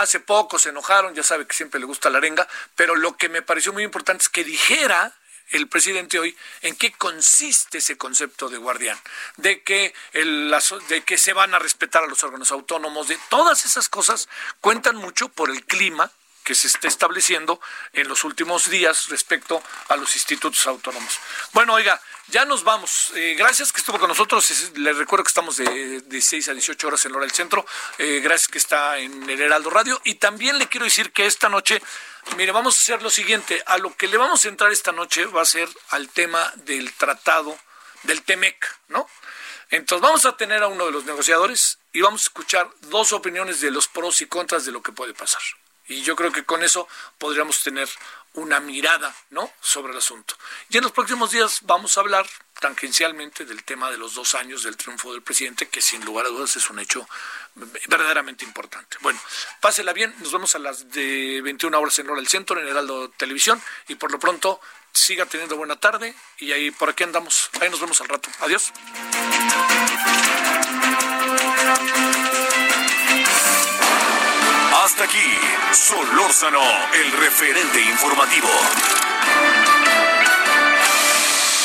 [SPEAKER 3] Hace poco se enojaron, ya sabe que siempre le gusta la arenga, pero lo que me pareció muy importante es que dijera el presidente hoy en qué consiste ese concepto de guardián, de que, el, de que se van a respetar a los órganos autónomos, de todas esas cosas cuentan mucho por el clima que se está estableciendo en los últimos días respecto a los institutos autónomos. Bueno, oiga, ya nos vamos. Eh, gracias que estuvo con nosotros. Les recuerdo que estamos de 16 a 18 horas en hora del centro. Eh, gracias que está en el Heraldo Radio. Y también le quiero decir que esta noche, mire, vamos a hacer lo siguiente. A lo que le vamos a entrar esta noche va a ser al tema del tratado del TEMEC, ¿no? Entonces vamos a tener a uno de los negociadores y vamos a escuchar dos opiniones de los pros y contras de lo que puede pasar. Y yo creo que con eso podríamos tener una mirada ¿no? sobre el asunto. Y en los próximos días vamos a hablar tangencialmente del tema de los dos años del triunfo del presidente, que sin lugar a dudas es un hecho verdaderamente importante. Bueno, pásela bien, nos vemos a las de 21 horas en hora del centro, en Heraldo Televisión, y por lo pronto siga teniendo buena tarde, y ahí por aquí andamos, ahí nos vemos al rato. Adiós.
[SPEAKER 2] Hasta aquí, Solórzano, el referente informativo.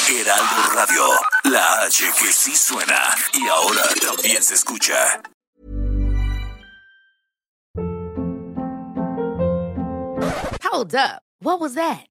[SPEAKER 2] Heraldo Radio, la H que sí suena y ahora también se escucha.
[SPEAKER 16] Hold up. What was that?